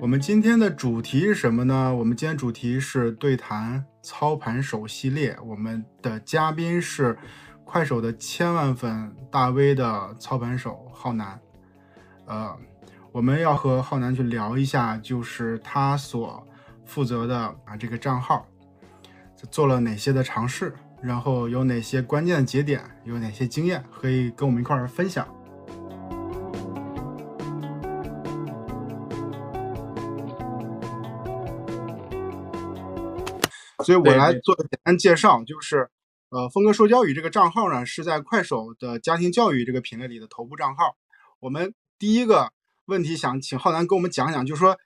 我们今天的主题是什么呢？我们今天主题是对谈操盘手系列。我们的嘉宾是快手的千万粉大 V 的操盘手浩南。呃，我们要和浩南去聊一下，就是他所负责的啊这个账号做了哪些的尝试，然后有哪些关键的节点，有哪些经验可以跟我们一块儿分享。所以我来做个简单介绍，就是呃，峰哥说教育这个账号呢，是在快手的家庭教育这个品类里的头部账号。我们第一个问题想请浩南跟我们讲讲，就是说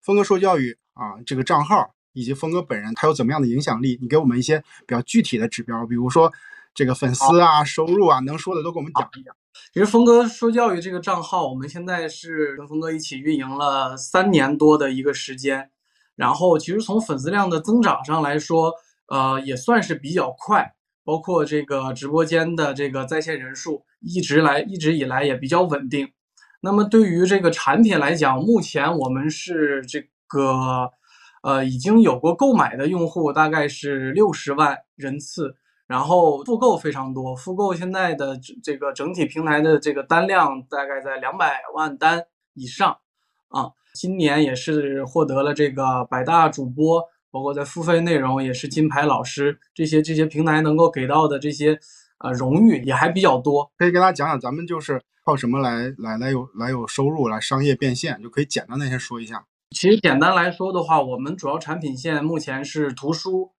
峰哥说教育啊这个账号以及峰哥本人他有怎么样的影响力？你给我们一些比较具体的指标，比如说这个粉丝啊、收入啊，能说的都给我们讲一讲。其实峰哥说教育这个账号，我们现在是跟峰哥一起运营了三年多的一个时间。然后，其实从粉丝量的增长上来说，呃，也算是比较快。包括这个直播间的这个在线人数，一直来一直以来也比较稳定。那么对于这个产品来讲，目前我们是这个，呃，已经有过购买的用户大概是六十万人次，然后复购非常多，复购现在的这个整体平台的这个单量大概在两百万单以上，啊。今年也是获得了这个百大主播，包括在付费内容也是金牌老师，这些这些平台能够给到的这些呃荣誉也还比较多。可以跟大家讲讲，咱们就是靠什么来来来有来有收入来商业变现，就可以简单的先说一下。其实简单来说的话，我们主要产品线目前是图书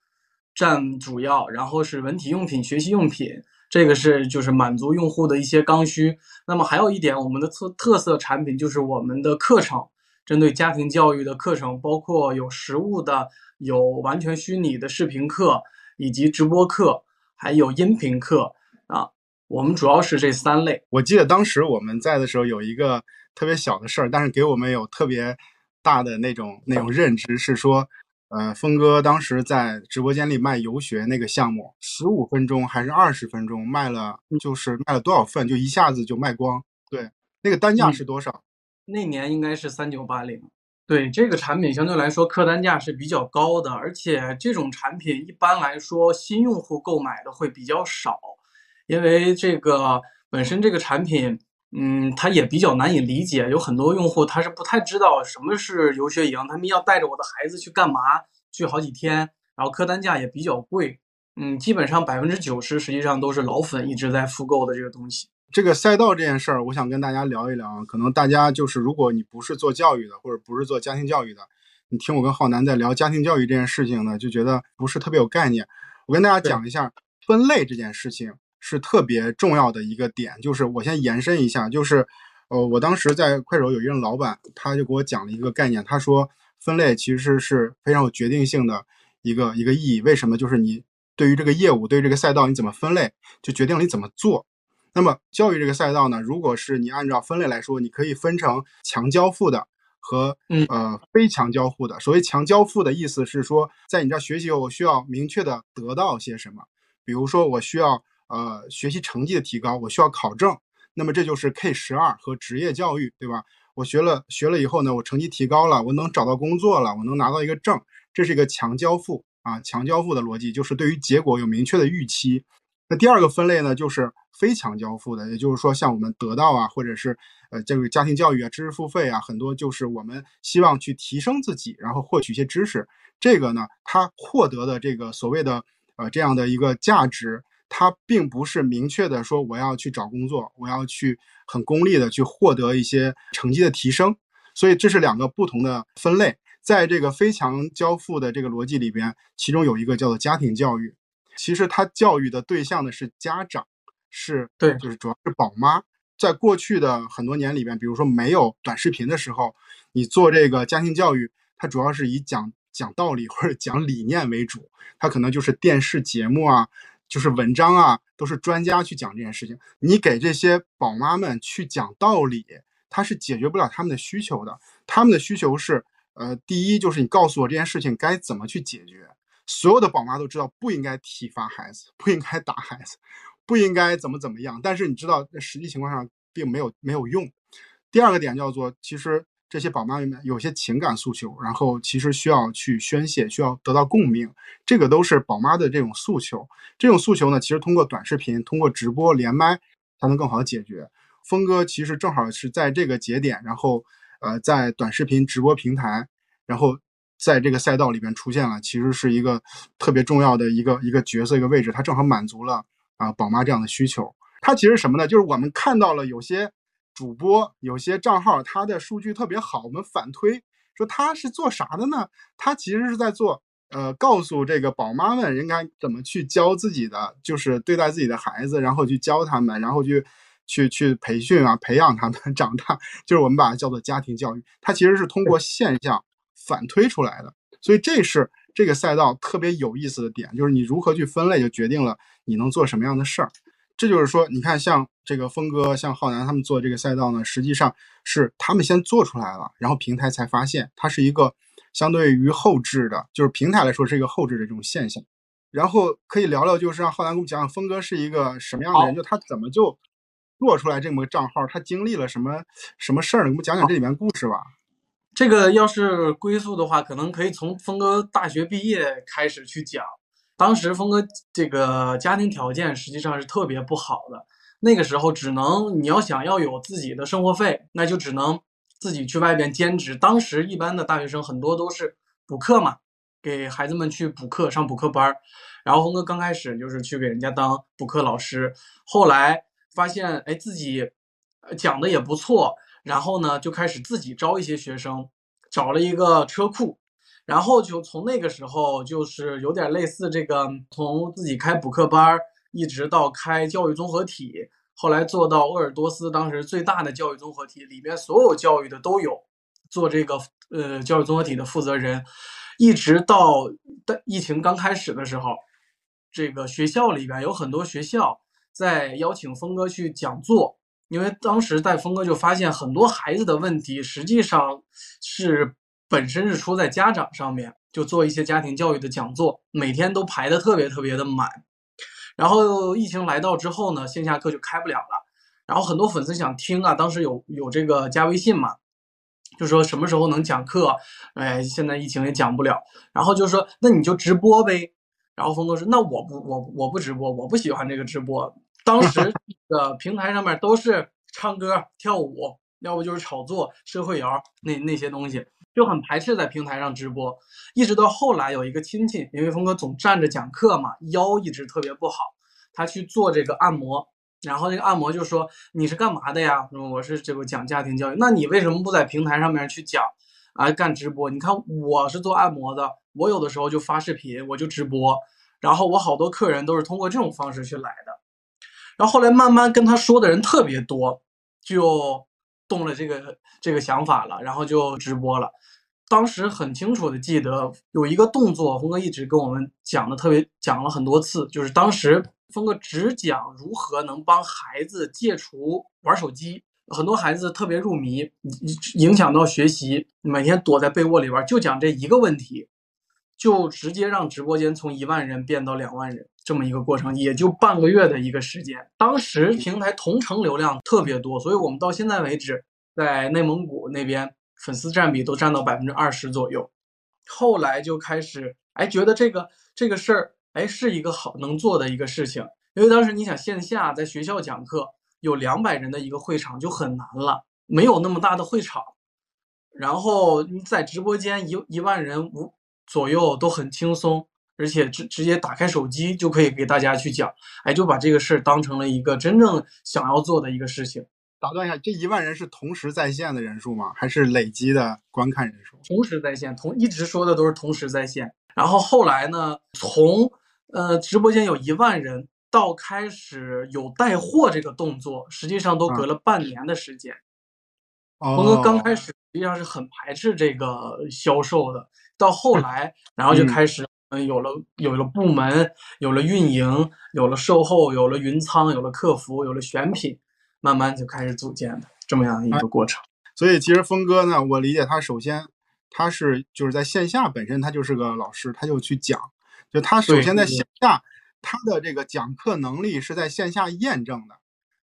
占主要，然后是文体用品、学习用品，这个是就是满足用户的一些刚需。那么还有一点，我们的特特色产品就是我们的课程。针对家庭教育的课程，包括有实物的，有完全虚拟的视频课，以及直播课，还有音频课啊。我们主要是这三类。我记得当时我们在的时候，有一个特别小的事儿，但是给我们有特别大的那种那种认知，是说，呃，峰哥当时在直播间里卖游学那个项目，十五分钟还是二十分钟卖了，就是卖了多少份，就一下子就卖光。对，那个单价是多少？那年应该是三九八零，对这个产品相对来说客单价是比较高的，而且这种产品一般来说新用户购买的会比较少，因为这个本身这个产品，嗯，他也比较难以理解，有很多用户他是不太知道什么是游学营，他们要带着我的孩子去干嘛，去好几天，然后客单价也比较贵，嗯，基本上百分之九十实际上都是老粉一直在复购的这个东西。这个赛道这件事儿，我想跟大家聊一聊啊。可能大家就是，如果你不是做教育的，或者不是做家庭教育的，你听我跟浩南在聊家庭教育这件事情呢，就觉得不是特别有概念。我跟大家讲一下，分类这件事情是特别重要的一个点。就是我先延伸一下，就是呃，我当时在快手有一任老板，他就给我讲了一个概念，他说分类其实是非常有决定性的一个一个意义。为什么？就是你对于这个业务，对于这个赛道，你怎么分类，就决定了你怎么做。那么教育这个赛道呢，如果是你按照分类来说，你可以分成强交付的和呃非强交付的。所谓强交付的意思是说，在你这学习后，我需要明确的得到些什么，比如说我需要呃学习成绩的提高，我需要考证，那么这就是 K 十二和职业教育，对吧？我学了学了以后呢，我成绩提高了，我能找到工作了，我能拿到一个证，这是一个强交付啊，强交付的逻辑就是对于结果有明确的预期。那第二个分类呢，就是非强交付的，也就是说，像我们得到啊，或者是呃这个家庭教育啊、知识付费啊，很多就是我们希望去提升自己，然后获取一些知识。这个呢，它获得的这个所谓的呃这样的一个价值，它并不是明确的说我要去找工作，我要去很功利的去获得一些成绩的提升。所以这是两个不同的分类，在这个非强交付的这个逻辑里边，其中有一个叫做家庭教育。其实他教育的对象呢是家长，是对，就是主要是宝妈。在过去的很多年里边，比如说没有短视频的时候，你做这个家庭教育，它主要是以讲讲道理或者讲理念为主。它可能就是电视节目啊，就是文章啊，都是专家去讲这件事情。你给这些宝妈们去讲道理，它是解决不了他们的需求的。他们的需求是，呃，第一就是你告诉我这件事情该怎么去解决。所有的宝妈都知道不应该体罚孩子，不应该打孩子，不应该怎么怎么样，但是你知道在实际情况上并没有没有用。第二个点叫做，其实这些宝妈们有些情感诉求，然后其实需要去宣泄，需要得到共鸣，这个都是宝妈的这种诉求。这种诉求呢，其实通过短视频、通过直播连麦才能更好的解决。峰哥其实正好是在这个节点，然后呃，在短视频直播平台，然后在这个赛道里边出现了，其实是一个特别重要的一个一个角色一个位置，他正好满足了啊宝妈这样的需求。他其实什么呢？就是我们看到了有些。主播有些账号，他的数据特别好，我们反推说他是做啥的呢？他其实是在做，呃，告诉这个宝妈们应该怎么去教自己的，就是对待自己的孩子，然后去教他们，然后去去去培训啊，培养他们 长大，就是我们把它叫做家庭教育。它其实是通过现象反推出来的，所以这是这个赛道特别有意思的点，就是你如何去分类，就决定了你能做什么样的事儿。这就是说，你看，像这个峰哥、像浩南他们做这个赛道呢，实际上是他们先做出来了，然后平台才发现它是一个相对于后置的，就是平台来说是一个后置的这种现象。然后可以聊聊，就是让浩南给我们讲讲峰哥是一个什么样的人，就他怎么就做出来这么个账号，他经历了什么什么事儿呢？给我们讲讲这里面故事吧。这个要是归宿的话，可能可以从峰哥大学毕业开始去讲。当时峰哥这个家庭条件实际上是特别不好的，那个时候只能你要想要有自己的生活费，那就只能自己去外边兼职。当时一般的大学生很多都是补课嘛，给孩子们去补课上补课班儿。然后峰哥刚开始就是去给人家当补课老师，后来发现哎自己讲的也不错，然后呢就开始自己招一些学生，找了一个车库。然后就从那个时候，就是有点类似这个，从自己开补课班儿，一直到开教育综合体，后来做到鄂尔多斯当时最大的教育综合体，里面所有教育的都有，做这个呃教育综合体的负责人，一直到疫情刚开始的时候，这个学校里边有很多学校在邀请峰哥去讲座，因为当时在峰哥就发现很多孩子的问题实际上是。本身是出在家长上面，就做一些家庭教育的讲座，每天都排的特别特别的满。然后疫情来到之后呢，线下课就开不了了。然后很多粉丝想听啊，当时有有这个加微信嘛，就说什么时候能讲课？哎，现在疫情也讲不了。然后就说那你就直播呗。然后峰哥说那我不我我不直播，我不喜欢这个直播。当时的平台上面都是唱歌跳舞，要不就是炒作社会摇那那些东西。就很排斥在平台上直播，一直到后来有一个亲戚，因为峰哥总站着讲课嘛，腰一直特别不好，他去做这个按摩，然后那个按摩就说你是干嘛的呀？说我是这个讲家庭教育，那你为什么不在平台上面去讲啊？干直播？你看我是做按摩的，我有的时候就发视频，我就直播，然后我好多客人都是通过这种方式去来的，然后后来慢慢跟他说的人特别多，就。动了这个这个想法了，然后就直播了。当时很清楚的记得有一个动作，峰哥一直跟我们讲的特别讲了很多次，就是当时峰哥只讲如何能帮孩子戒除玩手机。很多孩子特别入迷，影响到学习，每天躲在被窝里边，就讲这一个问题。就直接让直播间从一万人变到两万人，这么一个过程，也就半个月的一个时间。当时平台同城流量特别多，所以我们到现在为止，在内蒙古那边粉丝占比都占到百分之二十左右。后来就开始，哎，觉得这个这个事儿，哎，是一个好能做的一个事情。因为当时你想线下在学校讲课，有两百人的一个会场就很难了，没有那么大的会场。然后你在直播间一一万人无。左右都很轻松，而且直直接打开手机就可以给大家去讲，哎，就把这个事儿当成了一个真正想要做的一个事情。打断一下，这一万人是同时在线的人数吗？还是累积的观看人数？同时在线，同一直说的都是同时在线。然后后来呢，从呃直播间有一万人到开始有带货这个动作，实际上都隔了半年的时间。峰哥刚开始实际上是很排斥这个销售的。到后来，然后就开始，嗯，有了有了部门，有了运营，有了售后，有了云仓，有了客服，有了选品，慢慢就开始组建的这么样一个过程。所以其实峰哥呢，我理解他首先他是就是在线下本身他就是个老师，他就去讲，就他首先在线下他的这个讲课能力是在线下验证的，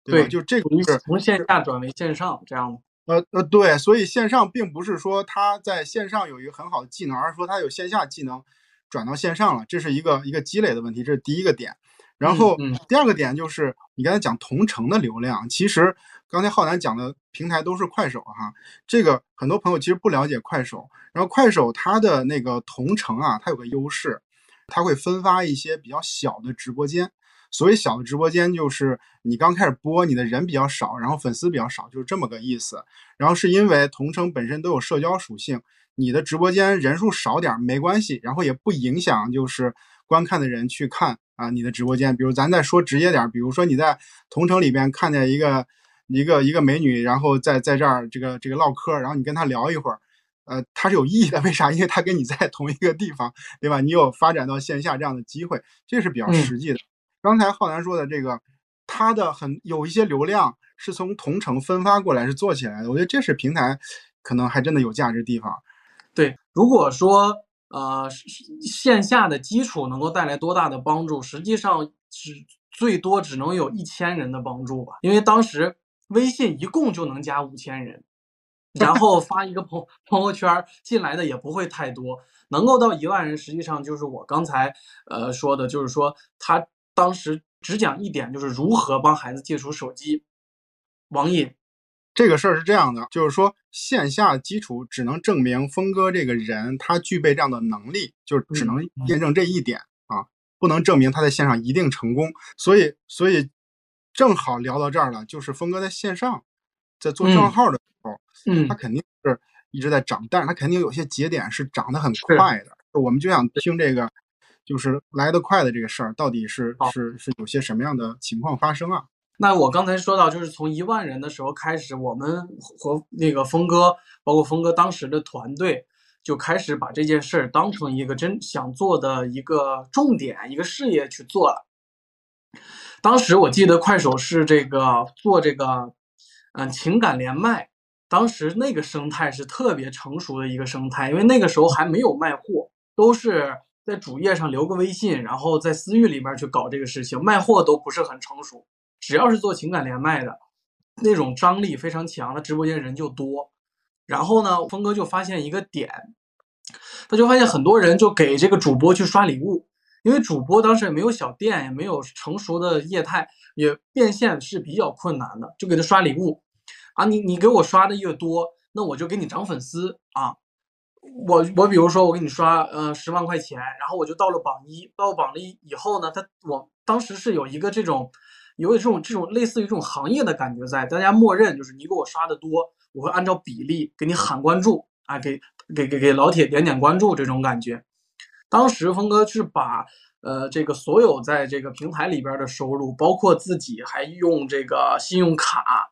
对吧？就这个是从线下转为线上这样的。呃呃，对，所以线上并不是说他在线上有一个很好的技能，而是说他有线下技能转到线上了，这是一个一个积累的问题，这是第一个点。然后第二个点就是你刚才讲同城的流量，其实刚才浩南讲的平台都是快手哈，这个很多朋友其实不了解快手，然后快手它的那个同城啊，它有个优势，它会分发一些比较小的直播间。所谓小的直播间，就是你刚开始播，你的人比较少，然后粉丝比较少，就是这么个意思。然后是因为同城本身都有社交属性，你的直播间人数少点没关系，然后也不影响就是观看的人去看啊你的直播间。比如咱再说直接点，比如说你在同城里边看见一个一个一个美女，然后在在这儿这个这个唠嗑，然后你跟她聊一会儿，呃，它是有意义的。为啥？因为她跟你在同一个地方，对吧？你有发展到线下这样的机会，这是比较实际的。刚才浩南说的这个，它的很有一些流量是从同城分发过来是做起来的，我觉得这是平台可能还真的有价值地方。对，如果说呃线下的基础能够带来多大的帮助，实际上只最多只能有一千人的帮助吧，因为当时微信一共就能加五千人，然后 发一个朋朋友圈进来的也不会太多，能够到一万人，实际上就是我刚才呃说的，就是说他。当时只讲一点，就是如何帮孩子戒除手机网瘾。这个事儿是这样的，就是说线下基础只能证明峰哥这个人他具备这样的能力，就只能验证这一点啊，不能证明他在线上一定成功。所以，所以正好聊到这儿了，就是峰哥在线上在做账号的时候，嗯，他肯定是一直在涨，但是他肯定有些节点是涨得很快的。我们就想听这个。就是来得快的这个事儿，到底是是是有些什么样的情况发生啊？那我刚才说到，就是从一万人的时候开始，我们和那个峰哥，包括峰哥当时的团队，就开始把这件事儿当成一个真想做的一个重点、一个事业去做了。当时我记得快手是这个做这个，嗯，情感连麦，当时那个生态是特别成熟的一个生态，因为那个时候还没有卖货，都是。在主页上留个微信，然后在私域里面去搞这个事情，卖货都不是很成熟。只要是做情感连麦的，那种张力非常强，的直播间人就多。然后呢，峰哥就发现一个点，他就发现很多人就给这个主播去刷礼物，因为主播当时也没有小店，也没有成熟的业态，也变现是比较困难的，就给他刷礼物。啊，你你给我刷的越多，那我就给你涨粉丝啊。我我比如说我给你刷呃十万块钱，然后我就到了榜一，到榜一以后呢，他我当时是有一个这种，有这种这种类似于这种行业的感觉在，大家默认就是你给我刷的多，我会按照比例给你喊关注啊，给给给给老铁点点关注这种感觉。当时峰哥是把呃这个所有在这个平台里边的收入，包括自己还用这个信用卡，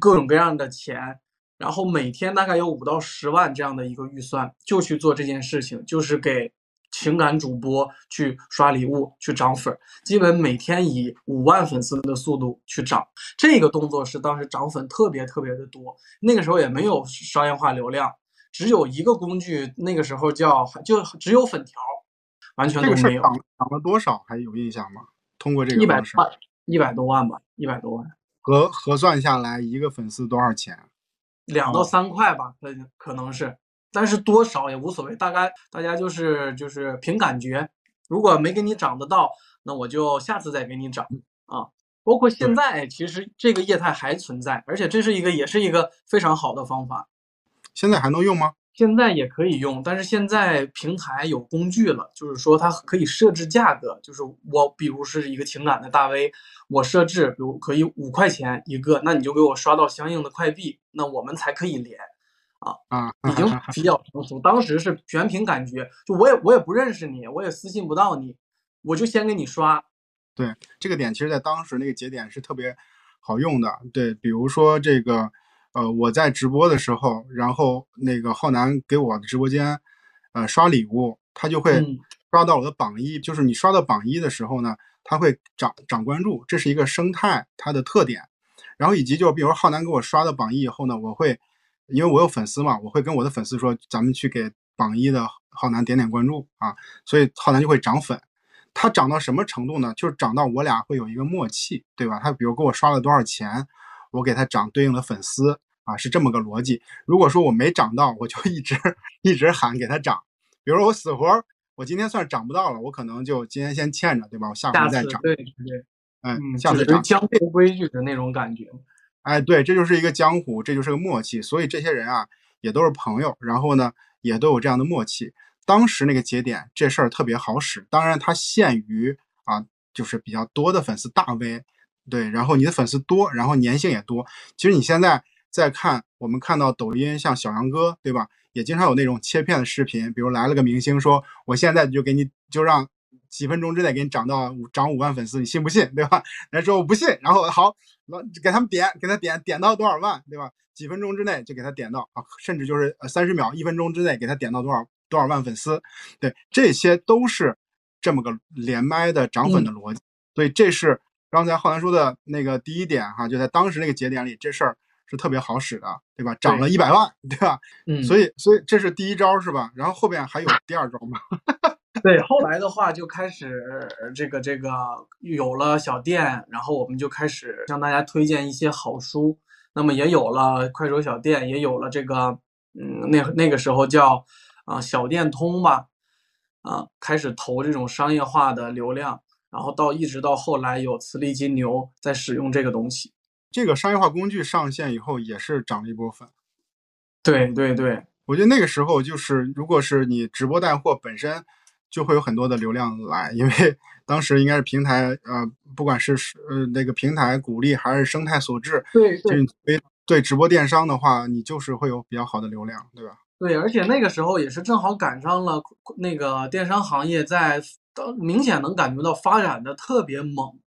各种各样的钱。然后每天大概有五到十万这样的一个预算，就去做这件事情，就是给情感主播去刷礼物、去涨粉，基本每天以五万粉丝的速度去涨。这个动作是当时涨粉特别特别的多。那个时候也没有商业化流量，只有一个工具，那个时候叫就只有粉条，完全都没有。涨涨了多少？还有印象吗？通过这个一百万，一百多万吧，一百多万。核核算下来，一个粉丝多少钱？两到三块吧，可可能是，但是多少也无所谓，大概大家就是就是凭感觉，如果没给你涨得到，那我就下次再给你涨啊。包括现在，其实这个业态还存在，而且这是一个也是一个非常好的方法。现在还能用吗？现在也可以用，但是现在平台有工具了，就是说它可以设置价格，就是我比如是一个情感的大 V，我设置比如可以五块钱一个，那你就给我刷到相应的快币，那我们才可以连，啊啊，已经比较成熟。当时是全凭感觉，就我也我也不认识你，我也私信不到你，我就先给你刷。对，这个点其实在当时那个节点是特别好用的。对，比如说这个。呃，我在直播的时候，然后那个浩南给我的直播间，呃，刷礼物，他就会刷到我的榜一。就是你刷到榜一的时候呢，他会涨涨关注，这是一个生态它的特点。然后以及就比如浩南给我刷到榜一以后呢，我会因为我有粉丝嘛，我会跟我的粉丝说，咱们去给榜一的浩南点点关注啊，所以浩南就会涨粉。他涨到什么程度呢？就是涨到我俩会有一个默契，对吧？他比如给我刷了多少钱，我给他涨对应的粉丝啊，是这么个逻辑。如果说我没涨到，我就一直一直喊给他涨。比如说我死活我今天算涨不到了，我可能就今天先欠着，对吧？我下回再涨。对对对，哎，下次涨。江湖规矩的那种感觉。哎，对，这就是一个江湖，这就是个默契。所以这些人啊，也都是朋友，然后呢，也都有这样的默契。当时那个节点，这事儿特别好使。当然，它限于啊，就是比较多的粉丝大 V，对，然后你的粉丝多，然后粘性也多。其实你现在在看，我们看到抖音像小杨哥，对吧？也经常有那种切片的视频，比如来了个明星说，我现在就给你，就让几分钟之内给你涨到涨五万粉丝，你信不信？对吧？人家说我不信，然后好，给他们点，给他点，点到多少万，对吧？几分钟之内就给他点到啊，甚至就是呃三十秒、一分钟之内给他点到多少。多少万粉丝？对，这些都是这么个连麦的涨粉的逻辑。所以这是刚才浩南说的那个第一点哈，就在当时那个节点里，这事儿是特别好使的，对吧？涨了一百万，对吧？嗯。所以，所以这是第一招是吧？然后后边还有第二招吗？对，后来的话就开始这个这个有了小店，然后我们就开始向大家推荐一些好书。那么也有了快手小店，也有了这个嗯，那那个时候叫。啊，小店通吧，啊，开始投这种商业化的流量，然后到一直到后来有磁力金牛在使用这个东西，这个商业化工具上线以后也是涨了一波粉。对对对，我觉得那个时候就是，如果是你直播带货本身就会有很多的流量来，因为 当时应该是平台，呃，不管是呃那个平台鼓励还是生态所致，对对，对直播电商的话，你就是会有比较好的流量，对吧？对，而且那个时候也是正好赶上了那个电商行业在当明显能感觉到发展的特别猛。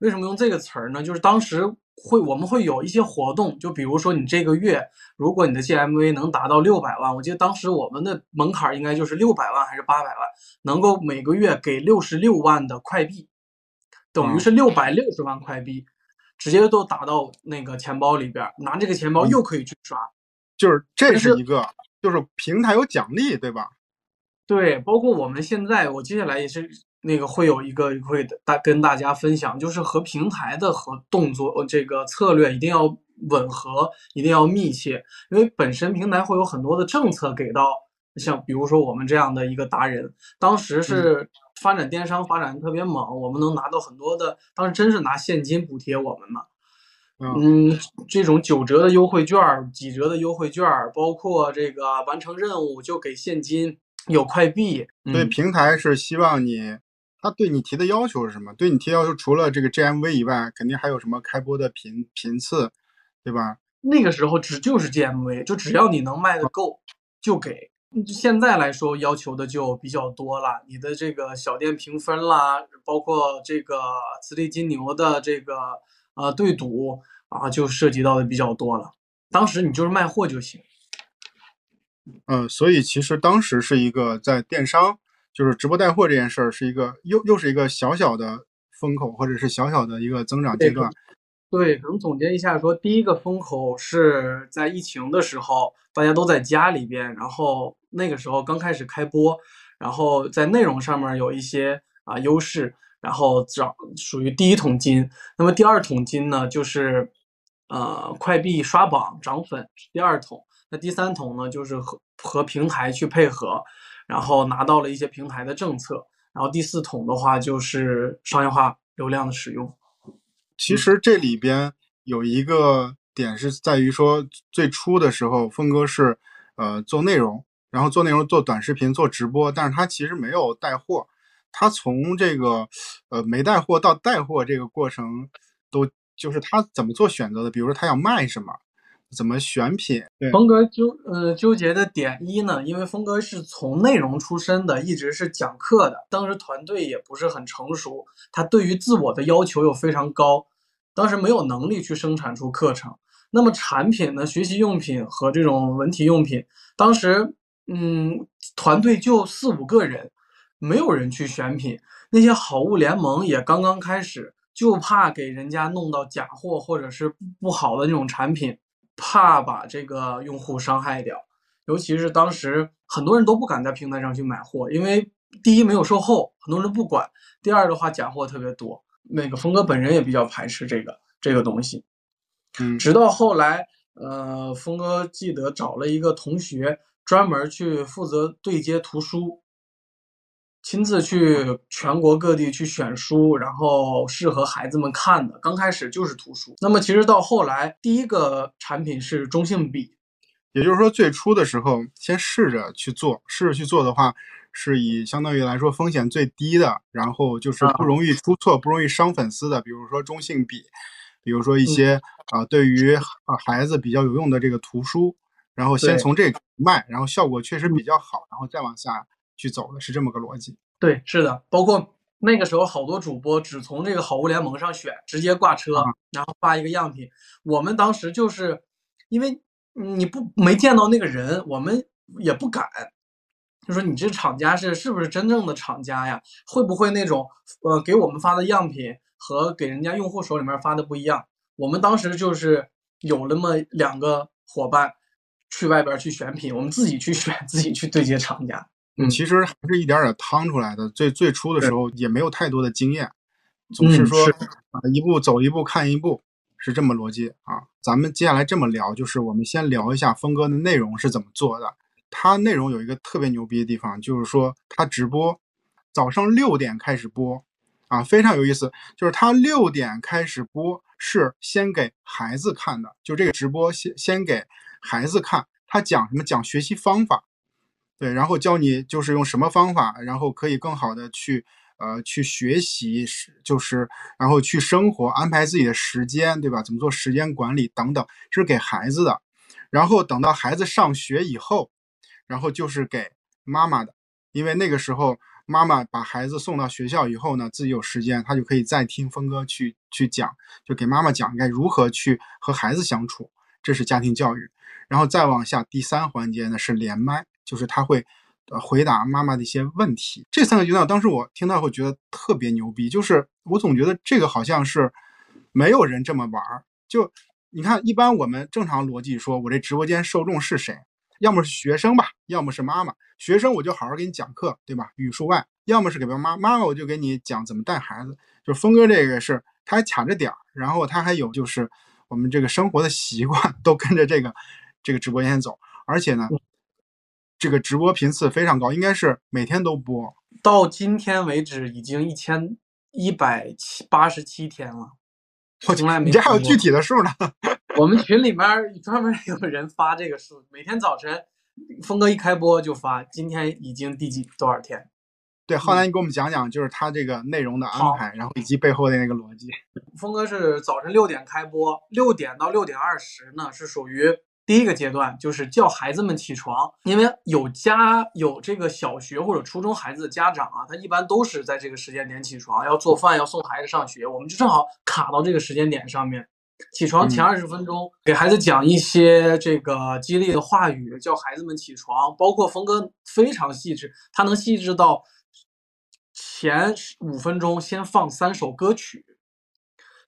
为什么用这个词儿呢？就是当时会我们会有一些活动，就比如说你这个月如果你的 GMV 能达到六百万，我记得当时我们的门槛应该就是六百万还是八百万，能够每个月给六十六万的快币，等于是六百六十万快币，直接都打到那个钱包里边，拿这个钱包又可以去刷，就是这是一个。就是平台有奖励，对吧？对，包括我们现在，我接下来也是那个会有一个会大跟大家分享，就是和平台的和动作这个策略一定要吻合，一定要密切，因为本身平台会有很多的政策给到，像比如说我们这样的一个达人，当时是发展电商发展的特别猛，我们能拿到很多的，当时真是拿现金补贴我们呢。嗯，这种九折的优惠券、几折的优惠券，包括这个完成任务就给现金、有快币。对，平台是希望你，他对你提的要求是什么？对你提要求除了这个 GMV 以外，肯定还有什么开播的频频次，对吧？那个时候只就是 GMV，就只要你能卖的够就给。现在来说要求的就比较多了，你的这个小店评分啦，包括这个磁力金牛的这个。呃，对赌啊，就涉及到的比较多了。当时你就是卖货就行。嗯，所以其实当时是一个在电商，就是直播带货这件事儿，是一个又又是一个小小的风口，或者是小小的一个增长阶段。对，可能总结一下说，第一个风口是在疫情的时候，大家都在家里边，然后那个时候刚开始开播，然后在内容上面有一些啊优势。然后找属于第一桶金，那么第二桶金呢，就是呃快币刷榜涨粉，第二桶。那第三桶呢，就是和和平台去配合，然后拿到了一些平台的政策。然后第四桶的话，就是商业化流量的使用。其实这里边有一个点是在于说，最初的时候，峰哥是呃做内容，然后做内容做短视频做直播，但是他其实没有带货。他从这个，呃，没带货到带货这个过程，都就是他怎么做选择的？比如说他要卖什么，怎么选品？峰哥纠呃纠结的点一呢，因为峰哥是从内容出身的，一直是讲课的，当时团队也不是很成熟，他对于自我的要求又非常高，当时没有能力去生产出课程。那么产品呢，学习用品和这种文体用品，当时嗯，团队就四五个人。没有人去选品，那些好物联盟也刚刚开始，就怕给人家弄到假货或者是不好的那种产品，怕把这个用户伤害掉。尤其是当时很多人都不敢在平台上去买货，因为第一没有售后，很多人不管；第二的话，假货特别多。那个峰哥本人也比较排斥这个这个东西。嗯，直到后来，呃，峰哥记得找了一个同学，专门去负责对接图书，亲自去全国各地去选书，然后适合孩子们看的。刚开始就是图书。那么其实到后来，第一个产品是中性笔，也就是说最初的时候先试着去做，试着去做的话，是以相当于来说风险最低的，然后就是不容易出错、不容易伤粉丝的，比如说中性笔。比如说一些啊，对于啊孩子比较有用的这个图书，然后先从这个卖，然后效果确实比较好，然后再往下去走的是这么个逻辑。对，是的，包括那个时候好多主播只从这个好物联盟上选，直接挂车，然后发一个样品。我们当时就是因为你不没见到那个人，我们也不敢，就说你这厂家是是不是真正的厂家呀？会不会那种呃给我们发的样品？和给人家用户手里面发的不一样，我们当时就是有那么两个伙伴去外边去选品，我们自己去选，自己去对接厂家。嗯，其实还是一点点趟出来的。最最初的时候也没有太多的经验，总是说啊一步走一步看一步，是这么逻辑啊。咱们接下来这么聊，就是我们先聊一下峰哥的内容是怎么做的。他内容有一个特别牛逼的地方，就是说他直播早上六点开始播。啊，非常有意思，就是他六点开始播，是先给孩子看的，就这个直播先先给孩子看，他讲什么？讲学习方法，对，然后教你就是用什么方法，然后可以更好的去呃去学习，是就是然后去生活，安排自己的时间，对吧？怎么做时间管理等等，这是给孩子的。然后等到孩子上学以后，然后就是给妈妈的，因为那个时候。妈妈把孩子送到学校以后呢，自己有时间，他就可以再听峰哥去去讲，就给妈妈讲该如何去和孩子相处，这是家庭教育。然后再往下，第三环节呢是连麦，就是他会回答妈妈的一些问题。这三个阶段，当时我听到会觉得特别牛逼，就是我总觉得这个好像是没有人这么玩儿。就你看，一般我们正常逻辑说，我这直播间受众是谁？要么是学生吧，要么是妈妈。学生我就好好给你讲课，对吧？语数外。要么是给妈妈，妈妈我就给你讲怎么带孩子。就峰哥这个是，他还卡着点儿，然后他还有就是我们这个生活的习惯 都跟着这个这个直播间走，而且呢，这个直播频次非常高，应该是每天都播。到今天为止已经一千一百七八十七天了，我从来没。你这还有具体的数呢？我们群里面专门有人发这个数，每天早晨，峰哥一开播就发，今天已经第几多少天？对，浩南，你给我们讲讲，就是他这个内容的安排，然后以及背后的那个逻辑。峰哥是早晨六点开播，六点到六点二十呢，是属于第一个阶段，就是叫孩子们起床，因为有家有这个小学或者初中孩子的家长啊，他一般都是在这个时间点起床，要做饭，要送孩子上学，我们就正好卡到这个时间点上面。起床前二十分钟，给孩子讲一些这个激励的话语，叫孩子们起床。包括峰哥非常细致，他能细致到前五分钟先放三首歌曲，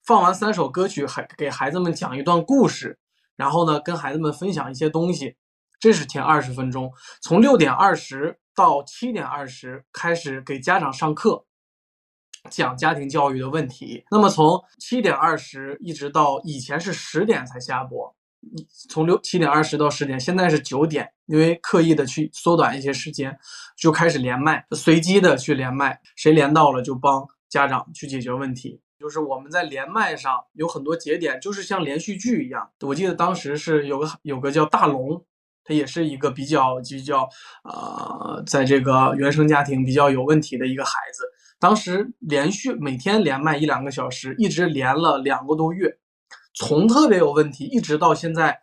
放完三首歌曲，还给孩子们讲一段故事，然后呢，跟孩子们分享一些东西。这是前二十分钟，从六点二十到七点二十开始给家长上课。讲家庭教育的问题，那么从七点二十一直到以前是十点才下播，从六七点二十到十点，现在是九点，因为刻意的去缩短一些时间，就开始连麦，随机的去连麦，谁连到了就帮家长去解决问题。就是我们在连麦上有很多节点，就是像连续剧一样。我记得当时是有个有个叫大龙，他也是一个比较比较呃，在这个原生家庭比较有问题的一个孩子。当时连续每天连麦一两个小时，一直连了两个多月，从特别有问题，一直到现在，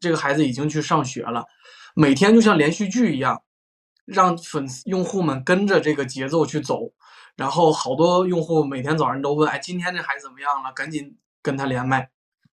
这个孩子已经去上学了，每天就像连续剧一样，让粉丝用户们跟着这个节奏去走，然后好多用户每天早上都问，哎，今天这孩子怎么样了？赶紧跟他连麦，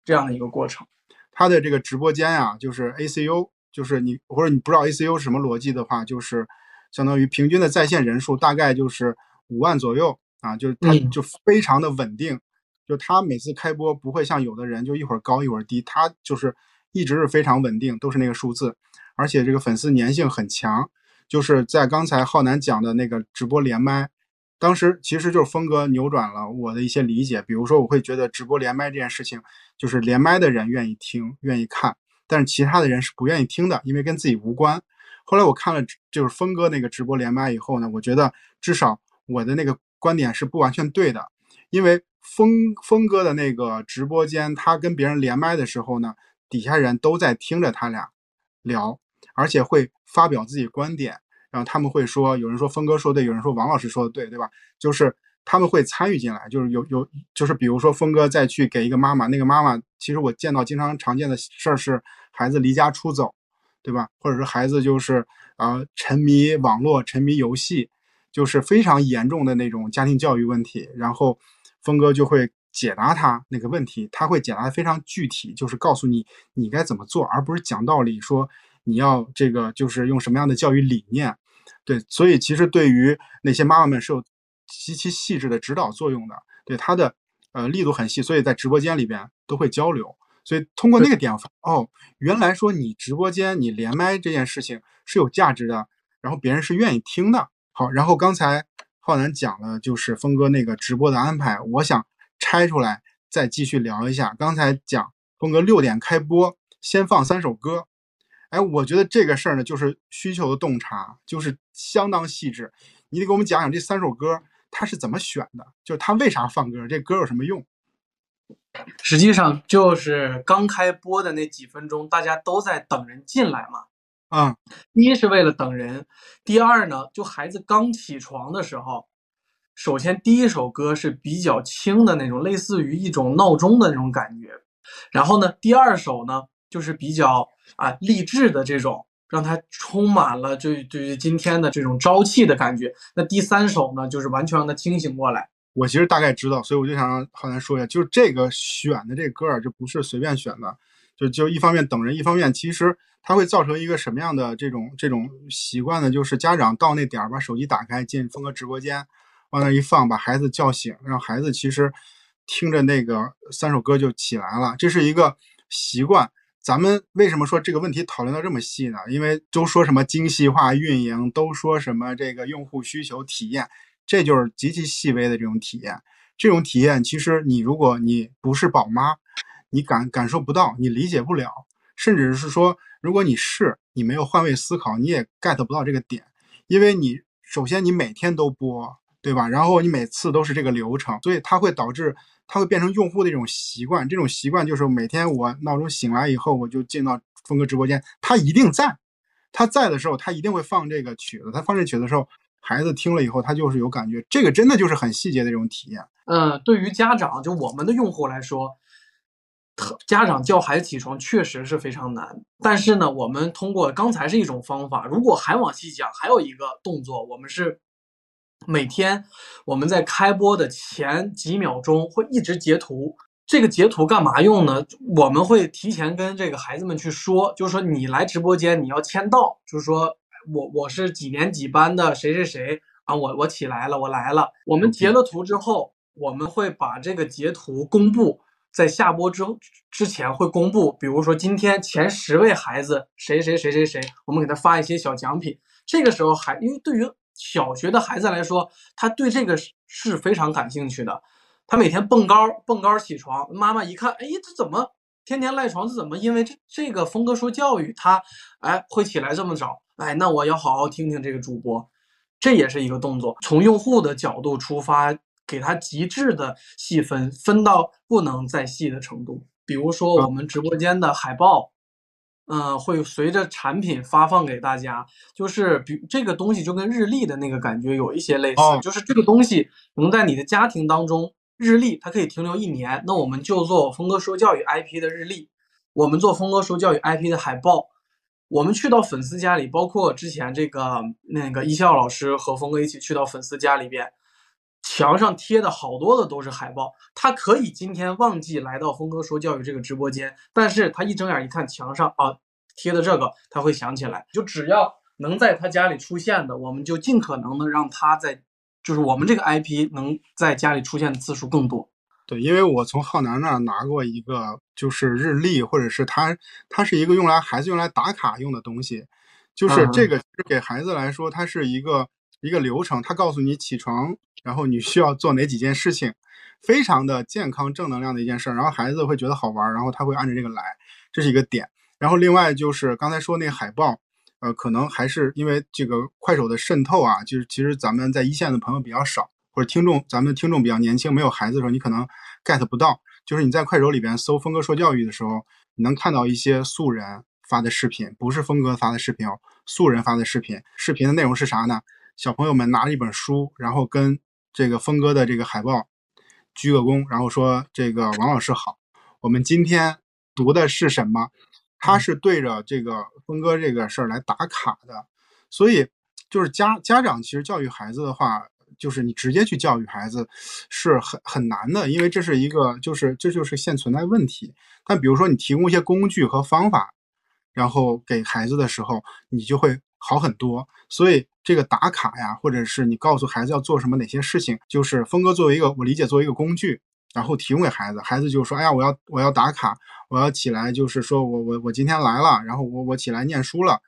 这样的一个过程。他的这个直播间呀，就是 ACU，就是你或者你不知道 ACU 是什么逻辑的话，就是相当于平均的在线人数大概就是。五万左右啊，就他就非常的稳定，就他每次开播不会像有的人就一会儿高一会儿低，他就是一直是非常稳定，都是那个数字，而且这个粉丝粘性很强，就是在刚才浩南讲的那个直播连麦，当时其实就是峰哥扭转了我的一些理解。比如说，我会觉得直播连麦这件事情，就是连麦的人愿意听、愿意看，但是其他的人是不愿意听的，因为跟自己无关。后来我看了就是峰哥那个直播连麦以后呢，我觉得至少我的那个观点是不完全对的，因为峰峰哥的那个直播间，他跟别人连麦的时候呢，底下人都在听着他俩聊，而且会发表自己观点，然后他们会说，有人说峰哥说对，有人说王老师说的对，对吧？就是他们会参与进来，就是有有就是比如说峰哥再去给一个妈妈，那个妈妈其实我见到经常常见的事儿是孩子离家出走。对吧？或者是孩子就是啊沉迷网络、沉迷游戏，就是非常严重的那种家庭教育问题。然后峰哥就会解答他那个问题，他会解答的非常具体，就是告诉你你该怎么做，而不是讲道理说你要这个就是用什么样的教育理念。对，所以其实对于那些妈妈们是有极其细致的指导作用的，对他的呃力度很细，所以在直播间里边都会交流。所以通过那个点哦，原来说你直播间你连麦这件事情是有价值的，然后别人是愿意听的。好，然后刚才浩南讲了就是峰哥那个直播的安排，我想拆出来再继续聊一下。刚才讲峰哥六点开播，先放三首歌，哎，我觉得这个事儿呢就是需求的洞察，就是相当细致。你得给我们讲讲这三首歌它是怎么选的，就是它为啥放歌，这歌有什么用？实际上就是刚开播的那几分钟，大家都在等人进来嘛。啊，第一是为了等人，第二呢，就孩子刚起床的时候，首先第一首歌是比较轻的那种，类似于一种闹钟的那种感觉。然后呢，第二首呢就是比较啊励志的这种，让他充满了就对于今天的这种朝气的感觉。那第三首呢，就是完全让他清醒过来。我其实大概知道，所以我就想让浩南说一下，就是这个选的这歌儿就不是随便选的，就就一方面等人，一方面其实它会造成一个什么样的这种这种习惯呢？就是家长到那点儿把手机打开，进峰哥直播间，往那一放，把孩子叫醒，让孩子其实听着那个三首歌就起来了，这是一个习惯。咱们为什么说这个问题讨论到这么细呢？因为都说什么精细化运营，都说什么这个用户需求体验。这就是极其细微的这种体验，这种体验其实你如果你不是宝妈，你感感受不到，你理解不了，甚至是说，如果你是你没有换位思考，你也 get 不到这个点，因为你首先你每天都播，对吧？然后你每次都是这个流程，所以它会导致它会变成用户的一种习惯，这种习惯就是每天我闹钟醒来以后，我就进到峰哥直播间，他一定在，他在的时候，他一定会放这个曲子，他放这曲子的时候。孩子听了以后，他就是有感觉，这个真的就是很细节的这种体验。嗯，对于家长，就我们的用户来说，家长叫孩子起床确实是非常难。但是呢，我们通过刚才是一种方法，如果还往细讲，还有一个动作，我们是每天我们在开播的前几秒钟会一直截图。这个截图干嘛用呢？我们会提前跟这个孩子们去说，就是说你来直播间你要签到，就是说。我我是几年几班的谁谁谁啊？我我起来了，我来了。我们截了图之后，我们会把这个截图公布在下播之之前会公布。比如说今天前十位孩子谁谁谁谁谁，我们给他发一些小奖品。这个时候还因为对于小学的孩子来说，他对这个是非常感兴趣的。他每天蹦高蹦高起床，妈妈一看，哎，这怎么天天赖床？这怎么？因为这这个峰哥说教育他，哎，会起来这么早。哎，那我要好好听听这个主播，这也是一个动作。从用户的角度出发，给他极致的细分，分到不能再细的程度。比如说，我们直播间的海报，嗯，会随着产品发放给大家。就是比这个东西就跟日历的那个感觉有一些类似，就是这个东西能在你的家庭当中，日历它可以停留一年。那我们就做峰哥说教育 IP 的日历，我们做峰哥说教育 IP 的海报。我们去到粉丝家里，包括之前这个那个一笑老师和峰哥一起去到粉丝家里边，墙上贴的好多的都是海报。他可以今天忘记来到峰哥说教育这个直播间，但是他一睁眼一看墙上啊贴的这个，他会想起来。就只要能在他家里出现的，我们就尽可能的让他在，就是我们这个 IP 能在家里出现的次数更多。对，因为我从浩南那儿拿过一个，就是日历，或者是他，他是一个用来孩子用来打卡用的东西。就是这个给孩子来说，它是一个一个流程，他告诉你起床，然后你需要做哪几件事情，非常的健康正能量的一件事，然后孩子会觉得好玩，然后他会按照这个来，这是一个点。然后另外就是刚才说那个海报，呃，可能还是因为这个快手的渗透啊，就是其实咱们在一线的朋友比较少，或者听众咱们听众比较年轻，没有孩子的时候，你可能 get 不到。就是你在快手里边搜“峰哥说教育”的时候，你能看到一些素人发的视频，不是峰哥发的视频哦，素人发的视频。视频的内容是啥呢？小朋友们拿着一本书，然后跟这个峰哥的这个海报鞠个躬，然后说：“这个王老师好，我们今天读的是什么？”他是对着这个峰哥这个事儿来打卡的，所以就是家家长其实教育孩子的话，就是你直接去教育孩子是很很难的，因为这是一个就是这就是现存在问题。但比如说你提供一些工具和方法，然后给孩子的时候，你就会好很多。所以这个打卡呀，或者是你告诉孩子要做什么哪些事情，就是峰哥作为一个我理解作为一个工具。然后提供给孩子，孩子就说：“哎呀，我要我要打卡，我要起来，就是说我我我今天来了，然后我我起来念书了，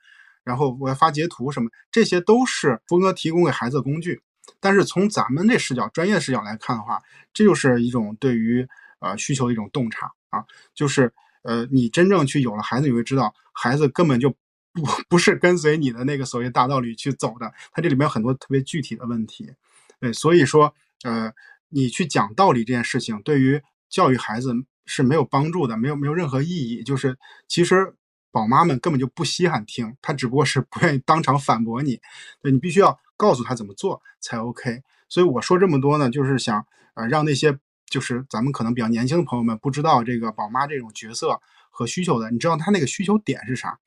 然后我要发截图什么，这些都是峰哥提供给孩子的工具。但是从咱们这视角，专业视角来看的话，这就是一种对于呃需求的一种洞察啊，就是呃你真正去有了孩子，你会知道孩子根本就不不是跟随你的那个所谓大道理去走的，他这里面有很多特别具体的问题。对，所以说呃。”你去讲道理这件事情，对于教育孩子是没有帮助的，没有没有任何意义。就是其实宝妈们根本就不稀罕听，她只不过是不愿意当场反驳你。对你必须要告诉他怎么做才 OK。所以我说这么多呢，就是想呃让那些就是咱们可能比较年轻的朋友们不知道这个宝妈这种角色和需求的，你知道他那个需求点是啥。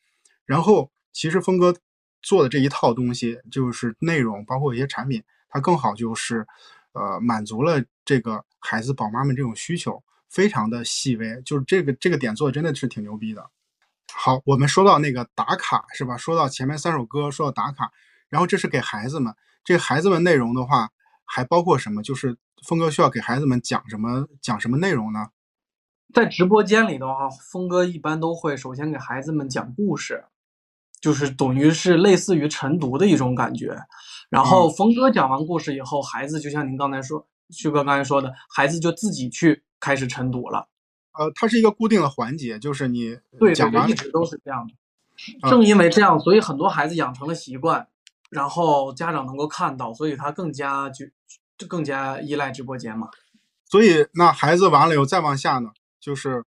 然后其实峰哥做的这一套东西，就是内容包括一些产品，它更好就是。呃，满足了这个孩子宝妈们这种需求，非常的细微，就是这个这个点做的真的是挺牛逼的。好，我们说到那个打卡是吧？说到前面三首歌，说到打卡，然后这是给孩子们，这孩子们内容的话还包括什么？就是峰哥需要给孩子们讲什么？讲什么内容呢？在直播间里的话，峰哥一般都会首先给孩子们讲故事，就是等于是类似于晨读的一种感觉。然后冯哥讲完故事以后，孩子就像您刚才说，旭哥刚才说的，孩子就自己去开始晨读了。呃，它是一个固定的环节，就是你对对对，一直都是这样的。正因为这样，所以很多孩子养成了习惯，然后家长能够看到，所以他更加就就更加依赖直播间嘛。所以那孩子完了以后再往下呢，就是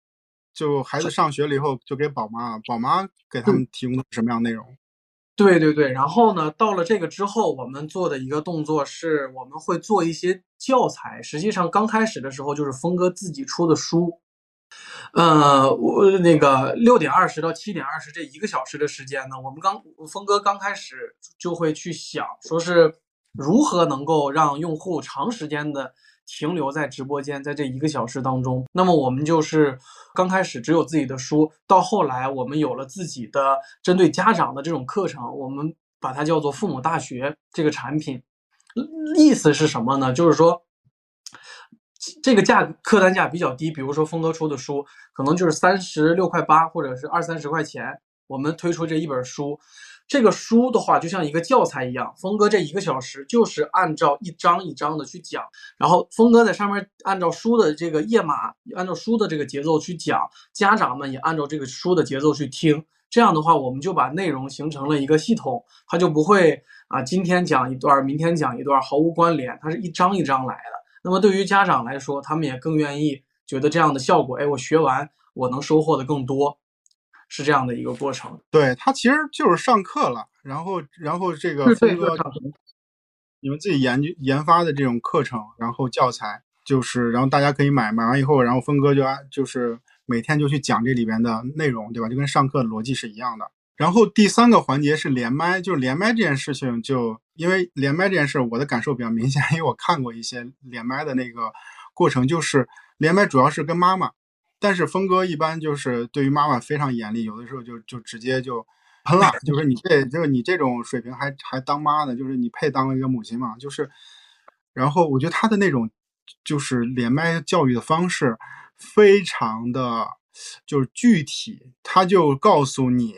就孩子上学了以后就给宝妈，宝妈给他们提供的什么样内容？对对对，然后呢，到了这个之后，我们做的一个动作是，我们会做一些教材。实际上，刚开始的时候就是峰哥自己出的书。呃，我那个六点二十到七点二十这一个小时的时间呢，我们刚峰哥刚开始就会去想，说是如何能够让用户长时间的。停留在直播间，在这一个小时当中，那么我们就是刚开始只有自己的书，到后来我们有了自己的针对家长的这种课程，我们把它叫做父母大学这个产品，意思是什么呢？就是说这个价客单价比较低，比如说峰哥出的书，可能就是三十六块八或者是二三十块钱，我们推出这一本书。这个书的话，就像一个教材一样，峰哥这一个小时就是按照一章一章的去讲，然后峰哥在上面按照书的这个页码，按照书的这个节奏去讲，家长们也按照这个书的节奏去听。这样的话，我们就把内容形成了一个系统，它就不会啊，今天讲一段，明天讲一段，毫无关联，它是一章一章来的。那么对于家长来说，他们也更愿意觉得这样的效果，哎，我学完我能收获的更多。是这样的一个过程，对他其实就是上课了，然后然后这个峰哥，你们自己研究研发的这种课程，然后教材就是，然后大家可以买，买完以后，然后峰哥就按就是每天就去讲这里边的内容，对吧？就跟上课的逻辑是一样的。然后第三个环节是连麦，就是连麦这件事情，就因为连麦这件事，我的感受比较明显，因为我看过一些连麦的那个过程，就是连麦主要是跟妈妈。但是峰哥一般就是对于妈妈非常严厉，有的时候就就直接就喷了，就是你这就是你这种水平还还当妈呢，就是你配当一个母亲吗？就是，然后我觉得他的那种就是连麦教育的方式非常的就是具体，他就告诉你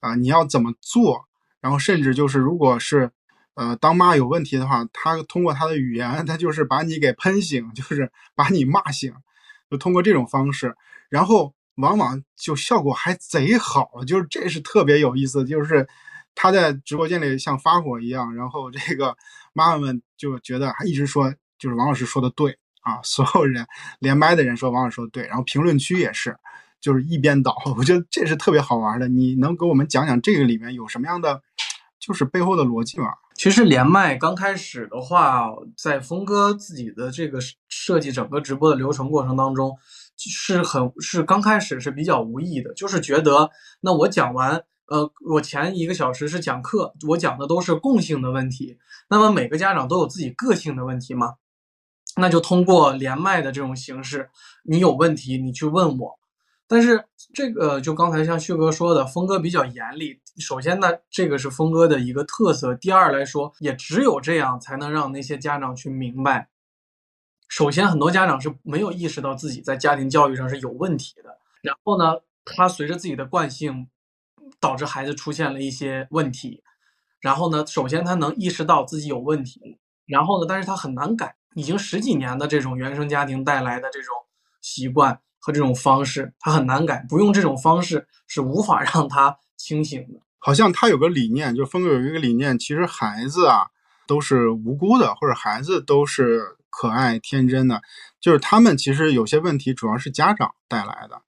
啊你要怎么做，然后甚至就是如果是呃当妈有问题的话，他通过他的语言，他就是把你给喷醒，就是把你骂醒，就通过这种方式，然后往往就效果还贼好，就是这是特别有意思，就是他在直播间里像发火一样，然后这个妈妈们就觉得还一直说，就是王老师说的对啊，所有人连麦的人说王老师说的对，然后评论区也是。就是一边倒，我觉得这是特别好玩的。你能给我们讲讲这个里面有什么样的，就是背后的逻辑吗？其实连麦刚开始的话，在峰哥自己的这个设计整个直播的流程过程当中，是很是刚开始是比较无意的，就是觉得那我讲完，呃，我前一个小时是讲课，我讲的都是共性的问题，那么每个家长都有自己个性的问题嘛，那就通过连麦的这种形式，你有问题你去问我。但是这个就刚才像旭哥说的，峰哥比较严厉。首先呢，这个是峰哥的一个特色。第二来说，也只有这样才能让那些家长去明白。首先，很多家长是没有意识到自己在家庭教育上是有问题的。然后呢，他随着自己的惯性，导致孩子出现了一些问题。然后呢，首先他能意识到自己有问题，然后呢，但是他很难改，已经十几年的这种原生家庭带来的这种习惯。和这种方式，他很难改。不用这种方式是无法 让他清醒的。好像他有个理念，就峰哥有一个理念，其实孩子啊都是无辜的，或者孩子都是可爱天真的，就是他们其实有些问题主要是家长带来的。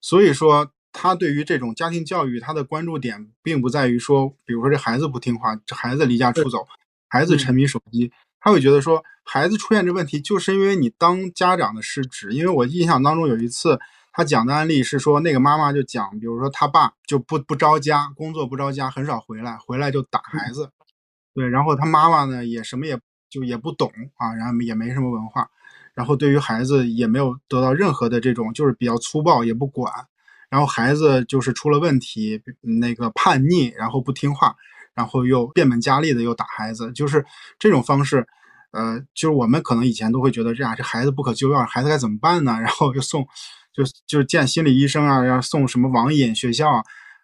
所以说，他对于这种家庭教育，他的关注点并不在于说，比如说这孩子不听话，这孩子离家出走，孩子沉迷手机。他会觉得说，孩子出现这问题，就是因为你当家长的失职。因为我印象当中有一次，他讲的案例是说，那个妈妈就讲，比如说他爸就不不着家，工作不着家，很少回来，回来就打孩子。对，然后他妈妈呢也什么也就也不懂啊，然后也没什么文化，然后对于孩子也没有得到任何的这种，就是比较粗暴，也不管。然后孩子就是出了问题，那个叛逆，然后不听话。然后又变本加厉的又打孩子，就是这种方式，呃，就是我们可能以前都会觉得这样，这孩子不可救药，孩子该怎么办呢？然后又送，就就见心理医生啊，要送什么网瘾学校啊。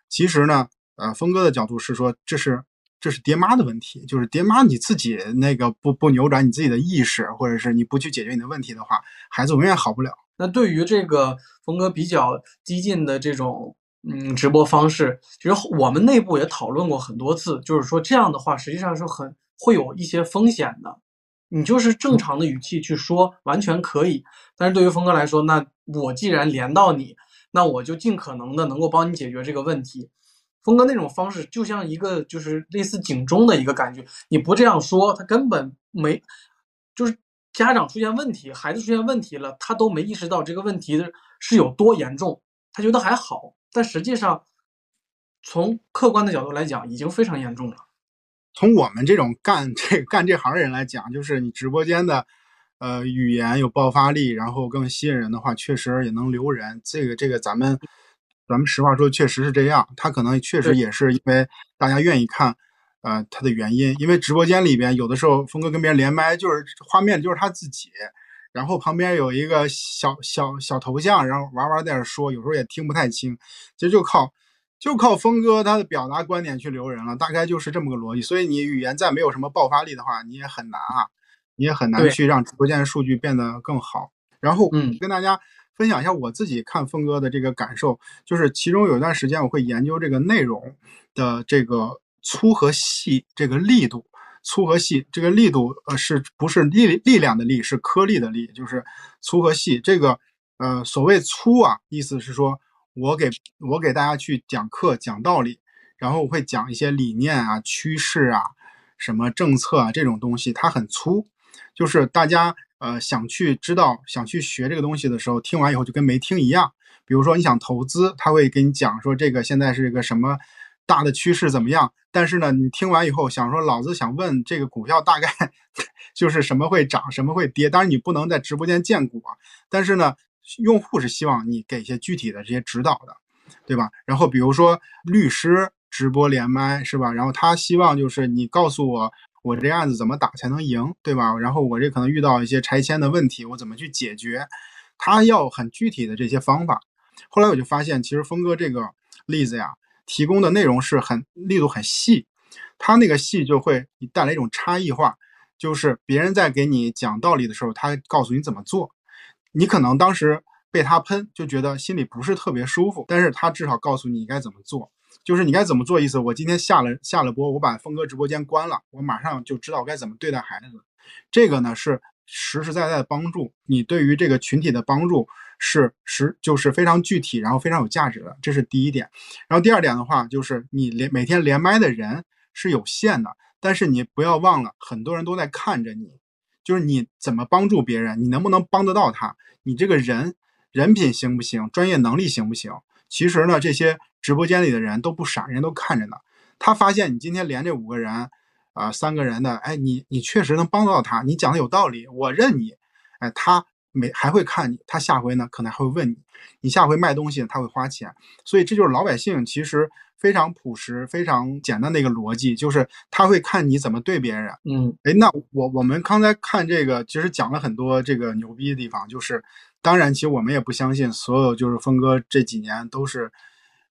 其实呢，呃，峰哥的角度是说，这是这是爹妈的问题，就是爹妈你自己那个不不扭转你自己的意识，或者是你不去解决你的问题的话，孩子永远好不了。那对于这个峰哥比较激进的这种。嗯，直播方式其实我们内部也讨论过很多次，就是说这样的话实际上是很会有一些风险的。你就是正常的语气去说，完全可以。但是对于峰哥来说，那我既然连到你，那我就尽可能的能够帮你解决这个问题。峰哥那种方式就像一个就是类似警钟的一个感觉，你不这样说，他根本没，就是家长出现问题，孩子出现问题了，他都没意识到这个问题的是有多严重，他觉得还好。但实际上，从客观的角度来讲，已经非常严重了。从我们这种干这 干这行的人来讲，就是你直播间的，呃，语言有爆发力，然后更吸引人的话，确实也能留人。这个这个，咱们咱们实话说，确实是这样。他可能确实也是因为大家愿意看，呃，他的原因。因为直播间里边有的时候，峰哥跟别人连麦，就是画面就是他自己。然后旁边有一个小小小头像，然后玩玩在那说，有时候也听不太清。其实就靠就靠峰哥他的表达观点去留人了，大概就是这么个逻辑。所以你语言再没有什么爆发力的话，你也很难啊，你也很难去让直播间的数据变得更好。然后嗯，跟大家分享一下我自己看峰哥的这个感受，就是其中有一段时间我会研究这个内容的这个粗和细这个力度。粗和细，这个力度呃是不是力力量的力，是颗粒的粒，就是粗和细。这个呃所谓粗啊，意思是说我给我给大家去讲课讲道理，然后我会讲一些理念啊、趋势啊、什么政策啊这种东西，它很粗，就是大家呃想去知道、想去学这个东西的时候，听完以后就跟没听一样。比如说你想投资，他会给你讲说这个现在是一个什么。大的趋势怎么样？但是呢，你听完以后想说，老子想问这个股票大概 就是什么会涨，什么会跌。当然你不能在直播间荐股啊，但是呢，用户是希望你给一些具体的这些指导的，对吧？然后比如说律师直播连麦是吧？然后他希望就是你告诉我，我这案子怎么打才能赢，对吧？然后我这可能遇到一些拆迁的问题，我怎么去解决？他要很具体的这些方法。后来我就发现，其实峰哥这个例子呀。提供的内容是很力度很细，他那个细就会带来一种差异化，就是别人在给你讲道理的时候，他告诉你怎么做，你可能当时被他喷，就觉得心里不是特别舒服，但是他至少告诉你该怎么做，就是你该怎么做意思。我今天下了下了播，我把峰哥直播间关了，我马上就知道该怎么对待孩子，这个呢是实实在在的帮助你，对于这个群体的帮助是实就是非常具体，然后非常有价值的，这是第一点。然后第二点的话，就是你连每天连麦的人。是有限的，但是你不要忘了，很多人都在看着你，就是你怎么帮助别人，你能不能帮得到他，你这个人人品行不行，专业能力行不行？其实呢，这些直播间里的人都不傻，人都看着呢。他发现你今天连这五个人，啊，三个人的，哎，你你确实能帮得到他，你讲的有道理，我认你，哎，他没还会看你，他下回呢可能还会问你，你下回卖东西他会花钱，所以这就是老百姓其实。非常朴实、非常简单的一个逻辑，就是他会看你怎么对别人。嗯，哎，那我我们刚才看这个，其实讲了很多这个牛逼的地方。就是，当然，其实我们也不相信所有就是峰哥这几年都是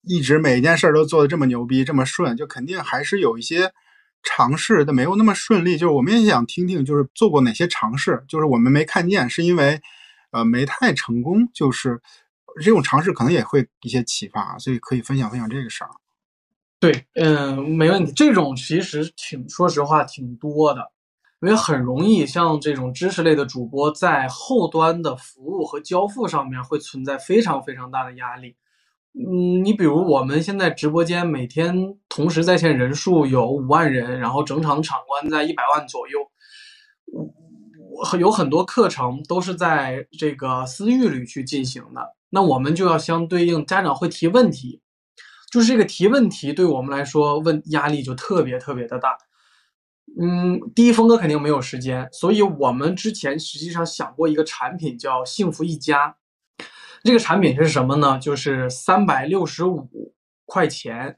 一直每一件事儿都做的这么牛逼、这么顺，就肯定还是有一些尝试的没有那么顺利。就是我们也想听听，就是做过哪些尝试，就是我们没看见，是因为呃没太成功。就是这种尝试可能也会一些启发，所以可以分享分享这个事儿。对，嗯，没问题。这种其实挺，说实话挺多的，因为很容易像这种知识类的主播，在后端的服务和交付上面会存在非常非常大的压力。嗯，你比如我们现在直播间每天同时在线人数有五万人，然后整场场观在一百万左右，我有很多课程都是在这个私域里去进行的，那我们就要相对应，家长会提问题。就是这个提问题对我们来说问压力就特别特别的大，嗯，第一峰哥肯定没有时间，所以我们之前实际上想过一个产品叫幸福一家，这个产品是什么呢？就是三百六十五块钱，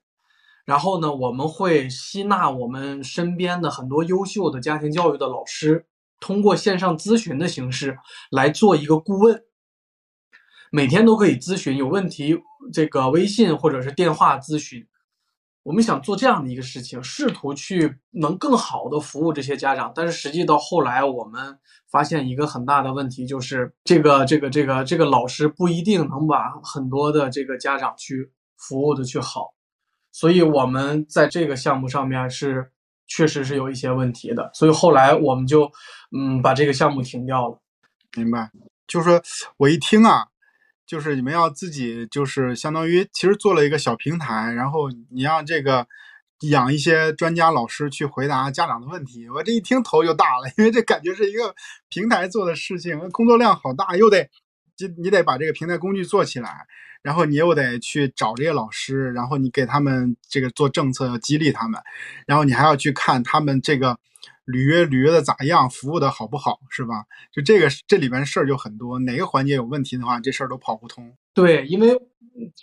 然后呢，我们会吸纳我们身边的很多优秀的家庭教育的老师，通过线上咨询的形式来做一个顾问。每天都可以咨询，有问题这个微信或者是电话咨询。我们想做这样的一个事情，试图去能更好的服务这些家长。但是实际到后来，我们发现一个很大的问题，就是这个这个这个这个老师不一定能把很多的这个家长去服务的去好。所以我们在这个项目上面是确实是有一些问题的。所以后来我们就嗯把这个项目停掉了。明白，就是说我一听啊。就是你们要自己，就是相当于其实做了一个小平台，然后你让这个养一些专家老师去回答家长的问题。我这一听头就大了，因为这感觉是一个平台做的事情，工作量好大，又得你你得把这个平台工具做起来，然后你又得去找这些老师，然后你给他们这个做政策激励他们，然后你还要去看他们这个。履约履约的咋样？服务的好不好？是吧？就这个这里边事儿就很多，哪个环节有问题的话，这事儿都跑不通。对，因为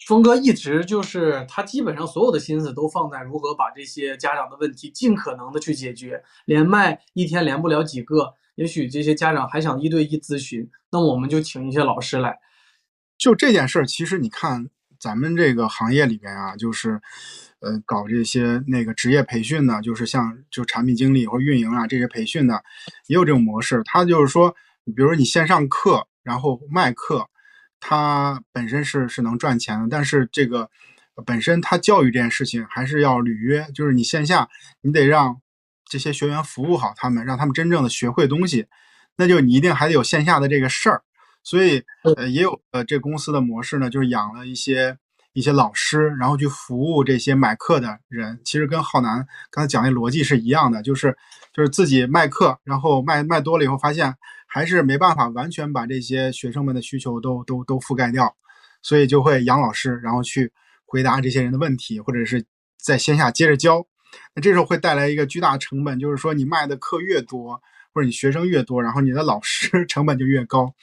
峰哥一直就是他基本上所有的心思都放在如何把这些家长的问题尽可能的去解决。连麦一天连不了几个，也许这些家长还想一对一咨询，那我们就请一些老师来。就这件事儿，其实你看咱们这个行业里边啊，就是。呃，搞这些那个职业培训的，就是像就产品经理或运营啊这些培训的，也有这种模式。他就是说，比如说你线上课，然后卖课，它本身是是能赚钱的，但是这个本身它教育这件事情还是要履约，就是你线下你得让这些学员服务好他们，让他们真正的学会东西，那就你一定还得有线下的这个事儿。所以呃，也有呃这公司的模式呢，就是养了一些。一些老师，然后去服务这些买课的人，其实跟浩南刚才讲的逻辑是一样的，就是就是自己卖课，然后卖卖多了以后，发现还是没办法完全把这些学生们的需求都都都覆盖掉，所以就会养老师，然后去回答这些人的问题，或者是在线下接着教。那这时候会带来一个巨大成本，就是说你卖的课越多。或者你学生越多，然后你的老师 成本就越高。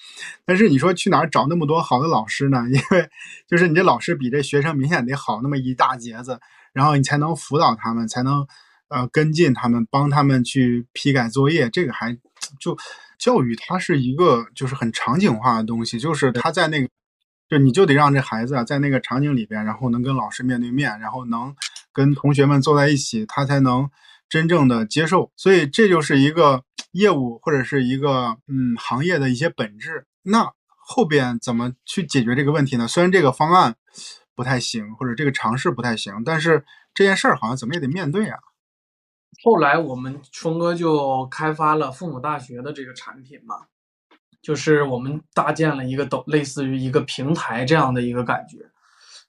但是你说去哪儿找那么多好的老师呢？因为就是你这老师比这学生明显得好那么一大截子，然后你才能辅导他们，才能呃跟进他们，帮他们去批改作业。这个还就教育它是一个就是很场景化的东西，就是他在那个就你就得让这孩子啊在那个场景里边，然后能跟老师面对面，然后能跟同学们坐在一起，他才能真正的接受。所以这就是一个业务或者是一个嗯行业的一些本质。那后边怎么去解决这个问题呢？虽然这个方案不太行，或者这个尝试不太行，但是这件事儿好像怎么也得面对啊。后来我们峰哥就开发了父母大学的这个产品嘛，就是我们搭建了一个抖类似于一个平台这样的一个感觉，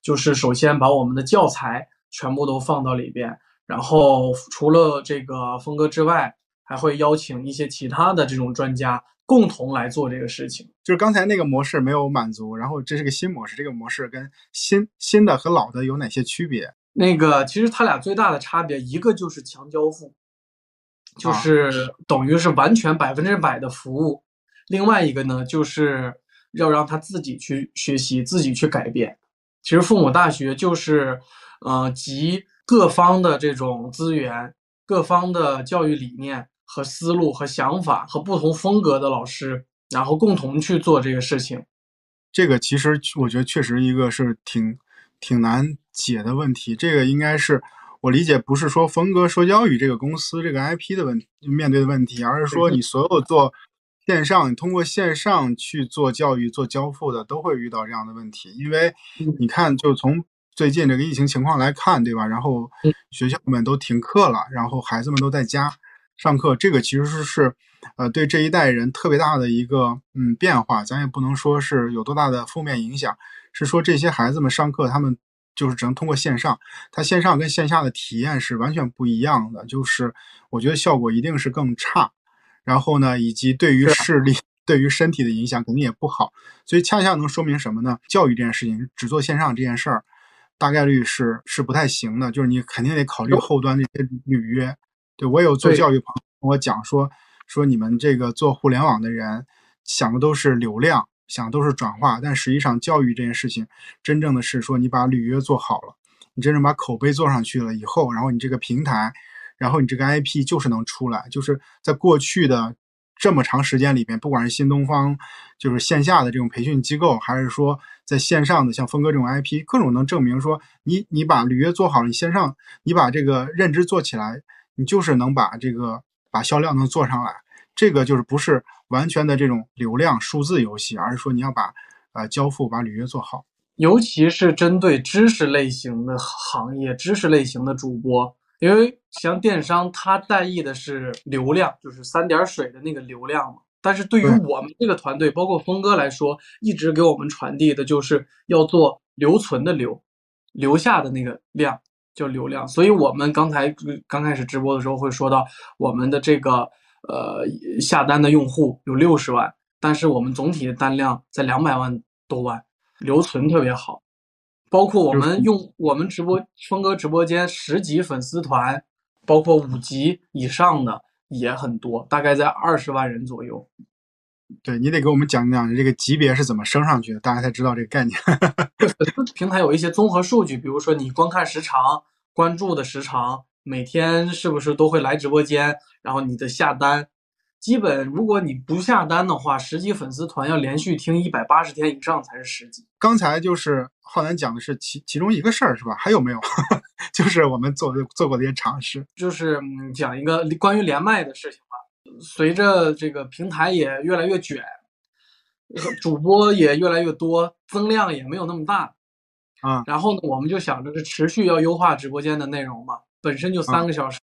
就是首先把我们的教材全部都放到里边，然后除了这个峰哥之外，还会邀请一些其他的这种专家共同来做这个事情。就是刚才那个模式没有满足，然后这是个新模式，这个模式跟新新的和老的有哪些区别？那个其实它俩最大的差别，一个就是强交付，就是等于是完全百分之百的服务；另外一个呢，就是要让他自己去学习，自己去改变。其实父母大学就是，呃，集各方的这种资源、各方的教育理念和思路和想法和不同风格的老师，然后共同去做这个事情。这个其实我觉得确实一个是挺。挺难解的问题，这个应该是我理解，不是说峰哥说教育这个公司这个 IP 的问题面对的问题，而是说你所有做线上，你通过线上去做教育、做交付的，都会遇到这样的问题。因为你看，就从最近这个疫情情况来看，对吧？然后学校们都停课了，然后孩子们都在家上课，这个其实是是呃对这一代人特别大的一个嗯变化，咱也不能说是有多大的负面影响。是说这些孩子们上课，他们就是只能通过线上，他线上跟线下的体验是完全不一样的，就是我觉得效果一定是更差。然后呢，以及对于视力、对于身体的影响肯定也不好。所以恰恰能说明什么呢？教育这件事情只做线上这件事儿，大概率是是不太行的。就是你肯定得考虑后端这些履约。对我有做教育朋友跟我讲说，说你们这个做互联网的人想的都是流量。想的都是转化，但实际上教育这件事情，真正的是说你把履约做好了，你真正把口碑做上去了以后，然后你这个平台，然后你这个 IP 就是能出来。就是在过去的这么长时间里边，不管是新东方，就是线下的这种培训机构，还是说在线上的像峰哥这种 IP，各种能证明说你你把履约做好了，你线上你把这个认知做起来，你就是能把这个把销量能做上来。这个就是不是完全的这种流量数字游戏，而是说你要把呃交付把履约做好，尤其是针对知识类型的行业、知识类型的主播，因为像电商，它在意的是流量，就是三点水的那个流量嘛。但是对于我们这个团队，包括峰哥来说，一直给我们传递的就是要做留存的流，留下的那个量叫流量。所以我们刚才刚开始直播的时候会说到我们的这个。呃，下单的用户有六十万，但是我们总体的单量在两百万多万，留存特别好。包括我们用我们直播峰哥直播间十级粉丝团，包括五级以上的也很多，大概在二十万人左右。对你得给我们讲讲这个级别是怎么升上去的，大家才知道这个概念。平台有一些综合数据，比如说你观看时长、关注的时长。每天是不是都会来直播间？然后你的下单，基本如果你不下单的话，十级粉丝团要连续听一百八十天以上才是十级。刚才就是浩南讲的是其其中一个事儿是吧？还有没有？就是我们做的做过的一些尝试，就是讲一个关于连麦的事情吧。随着这个平台也越来越卷，主播也越来越多，增量也没有那么大啊。然后呢，我们就想着这持续要优化直播间的内容嘛。本身就三个小时，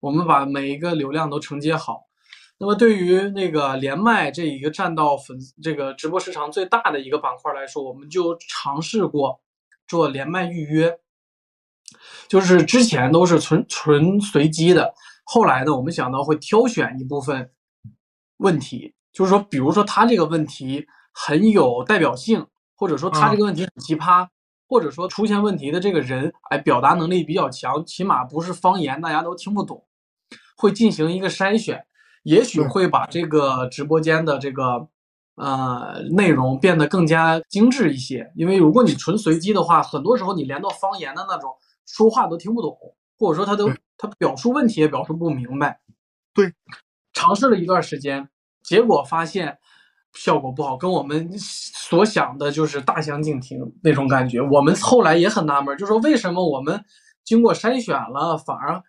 我们把每一个流量都承接好。那么对于那个连麦这一个占到粉这个直播时长最大的一个板块来说，我们就尝试过做连麦预约，就是之前都是纯纯随机的。后来呢，我们想到会挑选一部分问题，就是说，比如说他这个问题很有代表性，或者说他这个问题很奇葩。或者说出现问题的这个人，哎，表达能力比较强，起码不是方言，大家都听不懂，会进行一个筛选，也许会把这个直播间的这个呃内容变得更加精致一些。因为如果你纯随机的话，很多时候你连到方言的那种说话都听不懂，或者说他都他表述问题也表述不明白。对，尝试了一段时间，结果发现。效果不好，跟我们所想的就是大相径庭那种感觉。我们后来也很纳闷，就说为什么我们经过筛选了，反而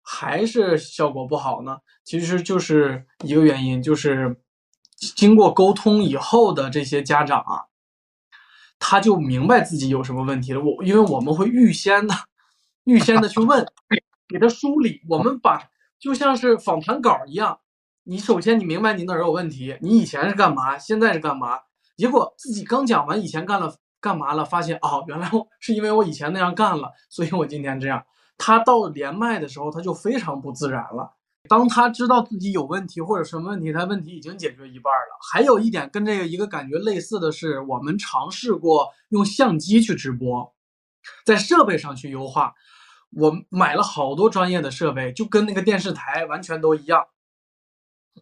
还是效果不好呢？其实就是一个原因，就是经过沟通以后的这些家长啊，他就明白自己有什么问题了。我因为我们会预先的、预先的去问，给他梳理。我们把就像是访谈稿一样，你首先你明白你哪儿有问题，你以前是干嘛，现在是干嘛？结果自己刚讲完以前干了干嘛了，发现哦，原来我 是因为我以前那样干了，所以我今天这样。他到连麦的时候，他就非常不自然了。当他知道自己有问题或者什么问题，他问题已经解决一半了。还有一点跟这个一个感觉类似的是，我们尝试过用相机去直播，在设备上去优化。我买了好多专业的设备，就跟那个电视台完全都一样。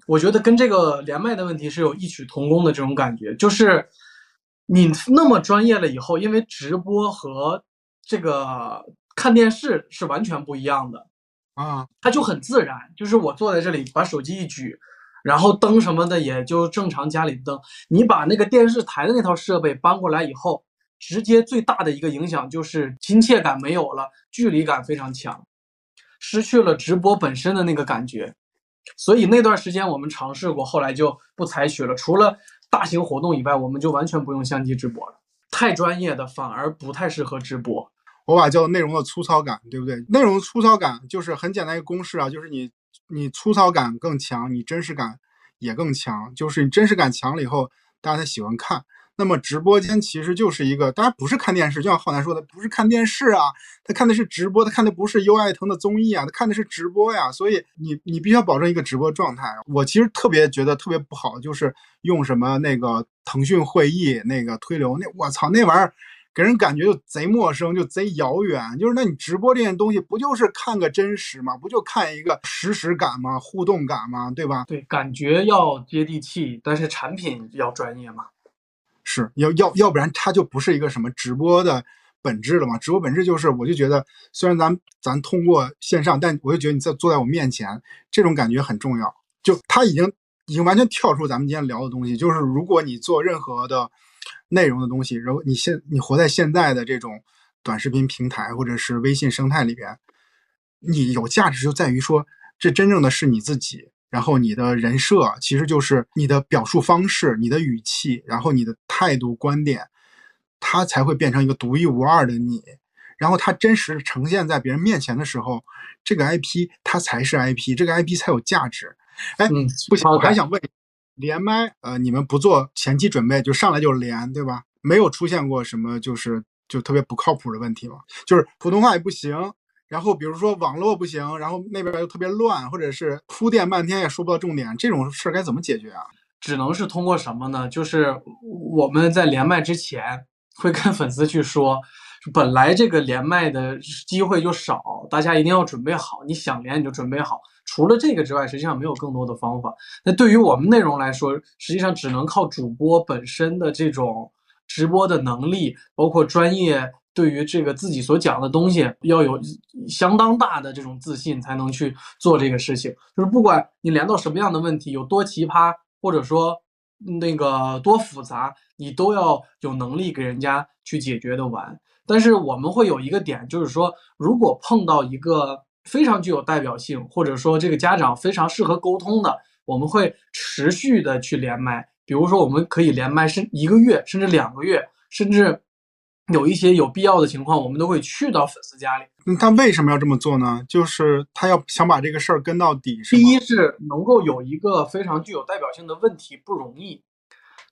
我觉得跟这个连麦的问题是有异曲同工的这种感觉，就是你那么专业了以后，因为直播和这个看电视是完全不一样的啊，它就很自然。就是我坐在这里，把手机一举，然后灯什么的也就正常家里的灯。你把那个电视台的那套设备搬过来以后，直接最大的一个影响就是亲切感没有了，距离感非常强，失去了直播本身的那个感觉。所以那段时间我们尝试过，后来就不采取了。除了大型活动以外，我们就完全不用相机直播了。太专业的反而不太适合直播。我把叫内容的粗糙感，对不对？内容粗糙感就是很简单一个公式啊，就是你你粗糙感更强，你真实感也更强。就是你真实感强了以后，大家才喜欢看。那么直播间其实就是一个，大家不是看电视，就像浩南说的，不是看电视啊，他看的是直播，他看的不是优爱腾的综艺啊，他看的是直播呀。所以你你必须要保证一个直播状态。我其实特别觉得特别不好，就是用什么那个腾讯会议那个推流，那我操那玩意儿，给人感觉就贼陌生，就贼遥远。就是那你直播这件东西，不就是看个真实吗？不就看一个实时感吗？互动感吗？对吧？对，感觉要接地气，但是产品要专业嘛。是要要要不然它就不是一个什么直播的本质了嘛？直播本质就是，我就觉得虽然咱咱通过线上，但我就觉得你在坐在我面前，这种感觉很重要。就它已经已经完全跳出咱们今天聊的东西。就是如果你做任何的内容的东西，然后你现你活在现在的这种短视频平台或者是微信生态里边，你有价值就在于说，这真正的是你自己。然后你的人设其实就是你的表述方式、你的语气，然后你的态度、观点，它才会变成一个独一无二的你。然后它真实呈现在别人面前的时候，这个 IP 它才是 IP，这个 IP 才有价值。哎，不行，我还想问，连麦，呃，你们不做前期准备就上来就连，对吧？没有出现过什么就是就特别不靠谱的问题吗？就是普通话也不行。然后比如说网络不行，然后那边又特别乱，或者是铺垫半天也说不到重点，这种事儿该怎么解决啊？只能是通过什么呢？就是我们在连麦之前会跟粉丝去说，本来这个连麦的机会就少，大家一定要准备好。你想连你就准备好。除了这个之外，实际上没有更多的方法。那对于我们内容来说，实际上只能靠主播本身的这种直播的能力，包括专业。对于这个自己所讲的东西，要有相当大的这种自信，才能去做这个事情。就是不管你连到什么样的问题，有多奇葩，或者说那个多复杂，你都要有能力给人家去解决的完。但是我们会有一个点，就是说，如果碰到一个非常具有代表性，或者说这个家长非常适合沟通的，我们会持续的去连麦。比如说，我们可以连麦，甚一个月，甚至两个月，甚至。有一些有必要的情况，我们都会去到粉丝家里。他为什么要这么做呢？就是他要想把这个事儿跟到底。第一是能够有一个非常具有代表性的问题不容易，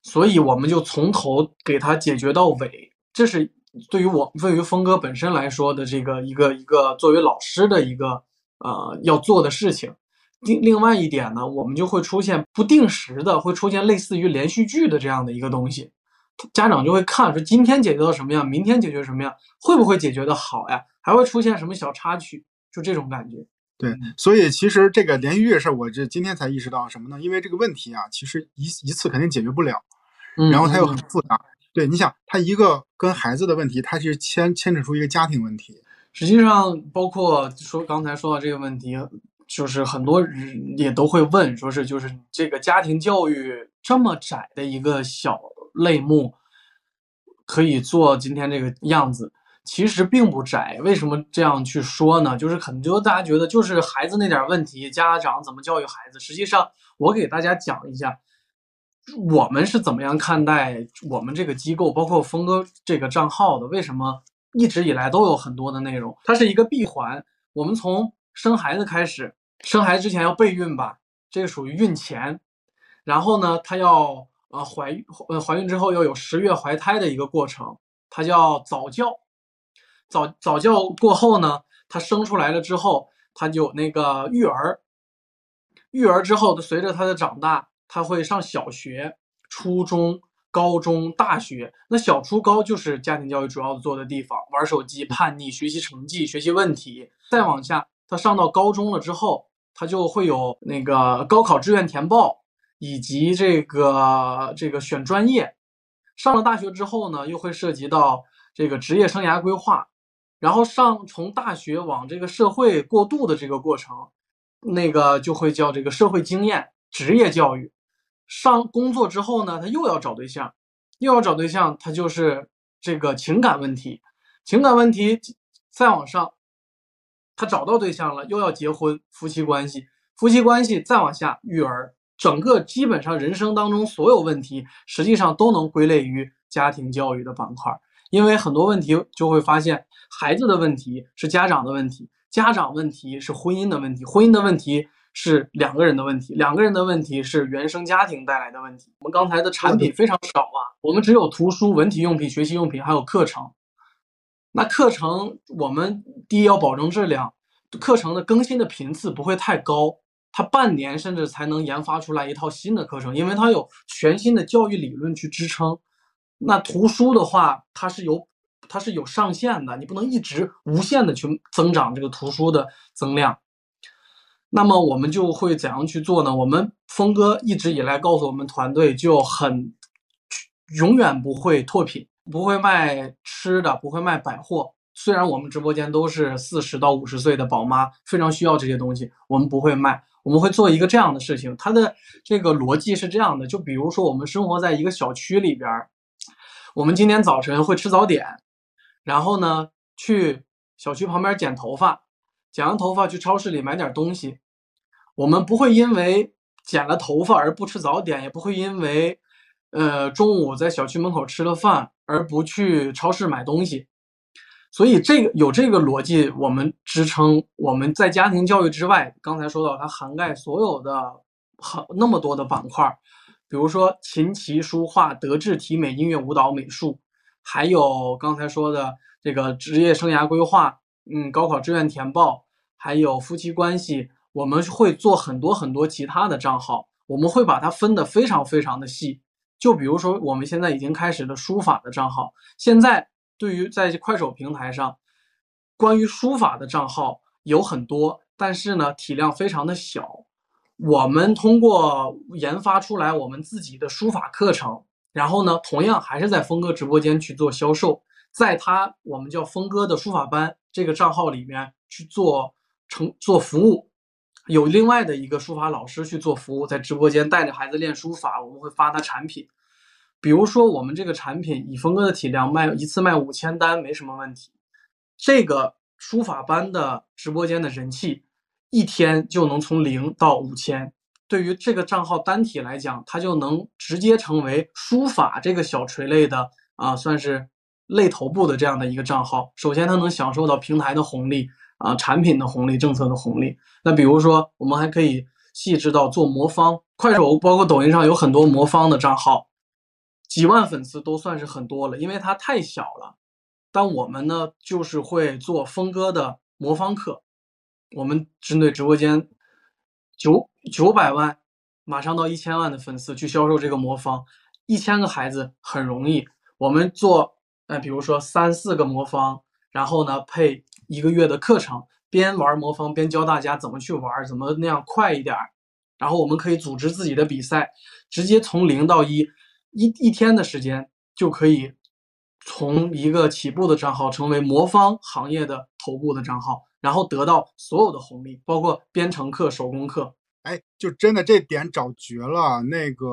所以我们就从头给他解决到尾。这是对于我对于峰哥本身来说的这个一个一个作为老师的一个呃要做的事情。另另外一点呢，我们就会出现不定时的会出现类似于连续剧的这样的一个东西。家长就会看说今天解决到什么样，明天解决什么样，会不会解决的好呀？还会出现什么小插曲？就这种感觉。对，所以其实这个连续剧的事儿，我这今天才意识到什么呢？因为这个问题啊，其实一一次肯定解决不了，然后它又很复杂。对，你想，他一个跟孩子的问题，它是牵牵扯出一个家庭问题。实际上，包括说刚才说到这个问题，就是很多人也都会问，说是就是这个家庭教育这么窄的一个小。类目可以做今天这个样子，其实并不窄。为什么这样去说呢？就是很多大家觉得就是孩子那点问题，家长怎么教育孩子？实际上，我给大家讲一下，我们是怎么样看待我们这个机构，包括峰哥这个账号的？为什么一直以来都有很多的内容？它是一个闭环。我们从生孩子开始，生孩子之前要备孕吧，这个属于孕前。然后呢，她要呃怀，呃怀孕之后要有十月怀胎的一个过程，它叫早教。早早教过后呢，她生出来了之后，她就那个育儿。育儿之后，随着她的长大，她会上小学、初中、高中、大学。那小初高就是家庭教育主要做的地方，玩手机、叛逆、学习成绩、学习问题。再往下，她上到高中了之后，他就会有那个高考志愿填报，以及这个这个选专业。上了大学之后呢，又会涉及到这个职业生涯规划。然后上从大学往这个社会过渡的这个过程，那个就会叫这个社会经验、职业教育。上工作之后呢，他又要找对象，又要找对象，他就是这个情感问题。情感问题再往上，他找到对象了，又要结婚，夫妻关系，夫妻关系再往下育儿，整个基本上人生当中所有问题，实际上都能归类于家庭教育的板块。因为很多问题就会发现，孩子的问题是家长的问题，家长问题是婚姻的问题，婚姻的问题是两个人的问题，两个人的问题是原生家庭带来的问题。我们刚才的产品非常少啊，我们只有图书、文体用品、学习用品，还有课程。那课程我们第一要保证质量，课程的更新的频次不会太高，它半年甚至才能研发出来一套新的课程，因为它有全新的教育理论去支撑。那图书的话，它是有它是有上限的，你不能一直无限的去增长这个图书的增量。那么我们就会怎样去做呢？我们峰哥一直以来告诉我们团队就很永远不会拓品，不会卖吃的，不会卖百货。虽然我们直播间都是四十到五十岁的宝妈，非常需要这些东西，我们不会卖。我们会做一个这样的事情，它的这个逻辑是这样的：就比如说我们生活在一个小区里边。我们今天早晨会吃早点，然后呢去小区旁边剪头发，剪完头发去超市里买点东西。我们不会因为剪了头发而不吃早点，也不会因为呃中午在小区门口吃了饭而不去超市买东西。所以这个有这个逻辑，我们支撑我们在家庭教育之外，刚才说到它涵盖所有的很那么多的板块。比如说琴棋书画、德智体美、音乐舞蹈、美术，还有刚才说的这个职业生涯规划，嗯，高考志愿填报，还有夫妻关系，我们会做很多很多其他的账号，我们会把它分得非常非常的细。就比如说我们现在已经开始的书法的账号，现在对于在快手平台上，关于书法的账号有很多，但是呢体量非常的小。我们通过研发出来我们自己的书法课程，然后呢，同样还是在峰哥直播间去做销售，在他我们叫峰哥的书法班这个账号里面去做成做服务，有另外的一个书法老师去做服务，在直播间带着孩子练书法，我们会发他产品，比如说我们这个产品以峰哥的体量卖一次卖五千单没什么问题，这个书法班的直播间的人气。一天就能从零到五千，对于这个账号单体来讲，它就能直接成为书法这个小垂类的啊，算是类头部的这样的一个账号。首先，它能享受到平台的红利啊，产品的红利，政策的红利。那比如说，我们还可以细致到做魔方，快手包括抖音上有很多魔方的账号，几万粉丝都算是很多了，因为它太小了。但我们呢，就是会做峰哥的魔方课。我们针对直播间九九百万，马上到一千万的粉丝去销售这个魔方，一千个孩子很容易。我们做，呃，比如说三四个魔方，然后呢配一个月的课程，边玩魔方边教大家怎么去玩，怎么那样快一点。然后我们可以组织自己的比赛，直接从零到一，一一天的时间就可以从一个起步的账号成为魔方行业的头部的账号。然后得到所有的红利，包括编程课、手工课，哎，就真的这点找绝了。那个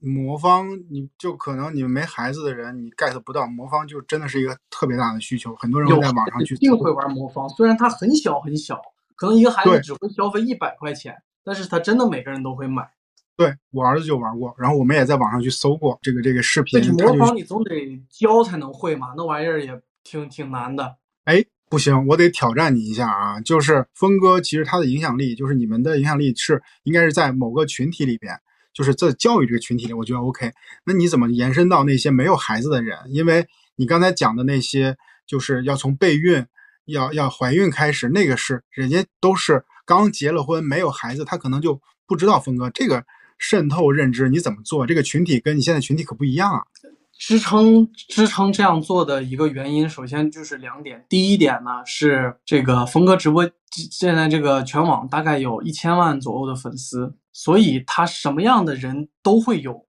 魔方，你就可能你们没孩子的人，你 get 不到魔方，就真的是一个特别大的需求。很多人会在网上去，一定会玩魔方。虽然它很小很小，可能一个孩子只会消费一百块钱，但是他真的每个人都会买。对我儿子就玩过，然后我们也在网上去搜过这个这个视频。魔方你总得教才能会嘛，那玩意儿也挺挺难的。哎。不行，我得挑战你一下啊！就是峰哥，其实他的影响力，就是你们的影响力是应该是在某个群体里边，就是在教育这个群体里，我觉得 OK。那你怎么延伸到那些没有孩子的人？因为你刚才讲的那些，就是要从备孕、要要怀孕开始，那个是人家都是刚结了婚没有孩子，他可能就不知道峰哥这个渗透认知你怎么做？这个群体跟你现在群体可不一样啊。支撑支撑这样做的一个原因，首先就是两点。第一点呢是这个峰哥直播现在这个全网大概有一千万左右的粉丝，所以他什么样的人都会有。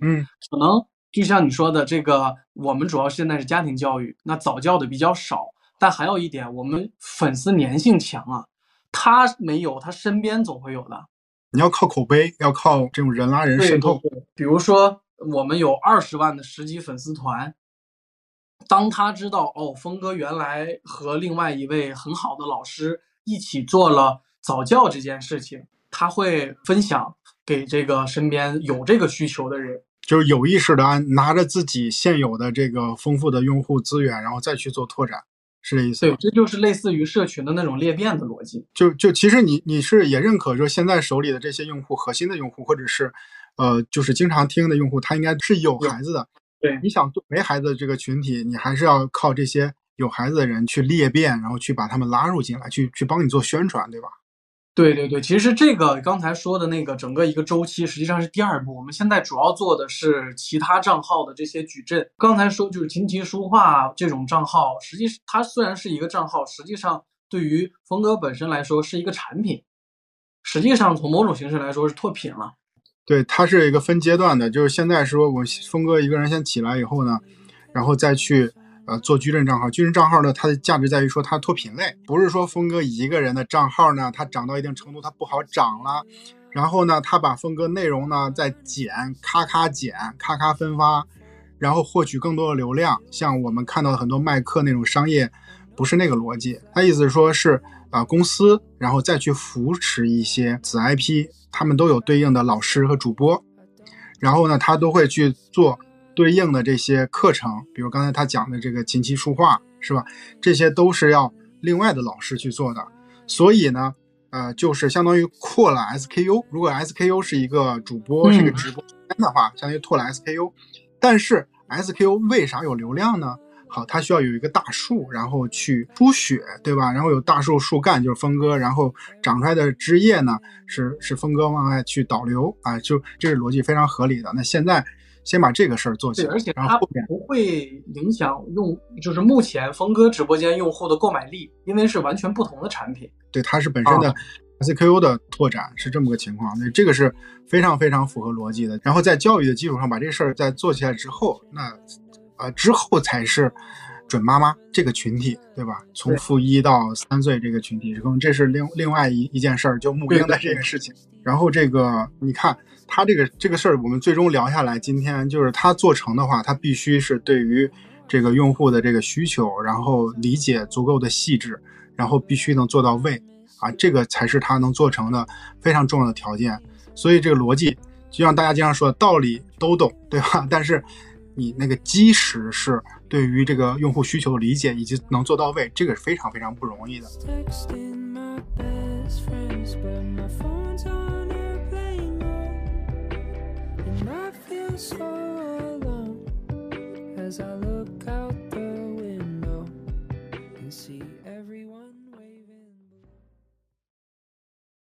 嗯，可能就像你说的，这个我们主要现在是家庭教育，那早教的比较少。但还有一点，我们粉丝粘性强啊，他没有，他身边总会有的。你要靠口碑，要靠这种人拉人渗透，比如说。我们有二十万的十级粉丝团。当他知道哦，峰哥原来和另外一位很好的老师一起做了早教这件事情，他会分享给这个身边有这个需求的人，就是有意识的按拿着自己现有的这个丰富的用户资源，然后再去做拓展，是这意思对，这就是类似于社群的那种裂变的逻辑。就就其实你你是也认可说现在手里的这些用户，核心的用户或者是。呃，就是经常听的用户，他应该是有孩子的。对，你想没孩子的这个群体，你还是要靠这些有孩子的人去裂变，然后去把他们拉入进来，去去帮你做宣传，对吧？对对对，其实这个刚才说的那个整个一个周期，实际上是第二步。我们现在主要做的是其他账号的这些矩阵。刚才说就是琴棋书画这种账号，实际它虽然是一个账号，实际上对于峰哥本身来说是一个产品，实际上从某种形式来说是拓品了。对，它是一个分阶段的，就是现在说我峰哥一个人先起来以后呢，然后再去呃做矩阵账号。矩阵账号呢，它的价值在于说它脱品类，不是说峰哥一个人的账号呢，它涨到一定程度它不好涨了，然后呢，他把峰哥内容呢再减，咔咔减，咔咔分发，然后获取更多的流量。像我们看到的很多卖课那种商业，不是那个逻辑。他意思是说是啊公司，然后再去扶持一些子 IP。他们都有对应的老师和主播，然后呢，他都会去做对应的这些课程，比如刚才他讲的这个琴棋书画，是吧？这些都是要另外的老师去做的。所以呢，呃，就是相当于扩了 SKU。如果 SKU 是一个主播，是一个直播间的话，相当于拓了 SKU。但是 SKU 为啥有流量呢？好，它需要有一个大树，然后去出血，对吧？然后有大树树干就是峰哥，然后长出来的枝叶呢是是峰哥往外去导流啊，就这是逻辑非常合理的。那现在先把这个事儿做起来，而且它不会影响用，就是目前峰哥直播间用户的购买力，因为是完全不同的产品。对，它是本身的 SKU 的拓展是这么个情况，那这个是非常非常符合逻辑的。然后在教育的基础上把这事儿再做起来之后，那。呃，之后才是准妈妈这个群体，对吧？从负一到三岁这个群体，可能这是另另外一一件事儿，就母婴的这个事情。然后这个，你看他这个这个事儿，我们最终聊下来，今天就是他做成的话，他必须是对于这个用户的这个需求，然后理解足够的细致，然后必须能做到位啊，这个才是他能做成的非常重要的条件。所以这个逻辑，就像大家经常说的道理都懂，对吧？但是。你那个基石是对于这个用户需求的理解以及能做到位，这个是非常非常不容易的。As I look out the window and see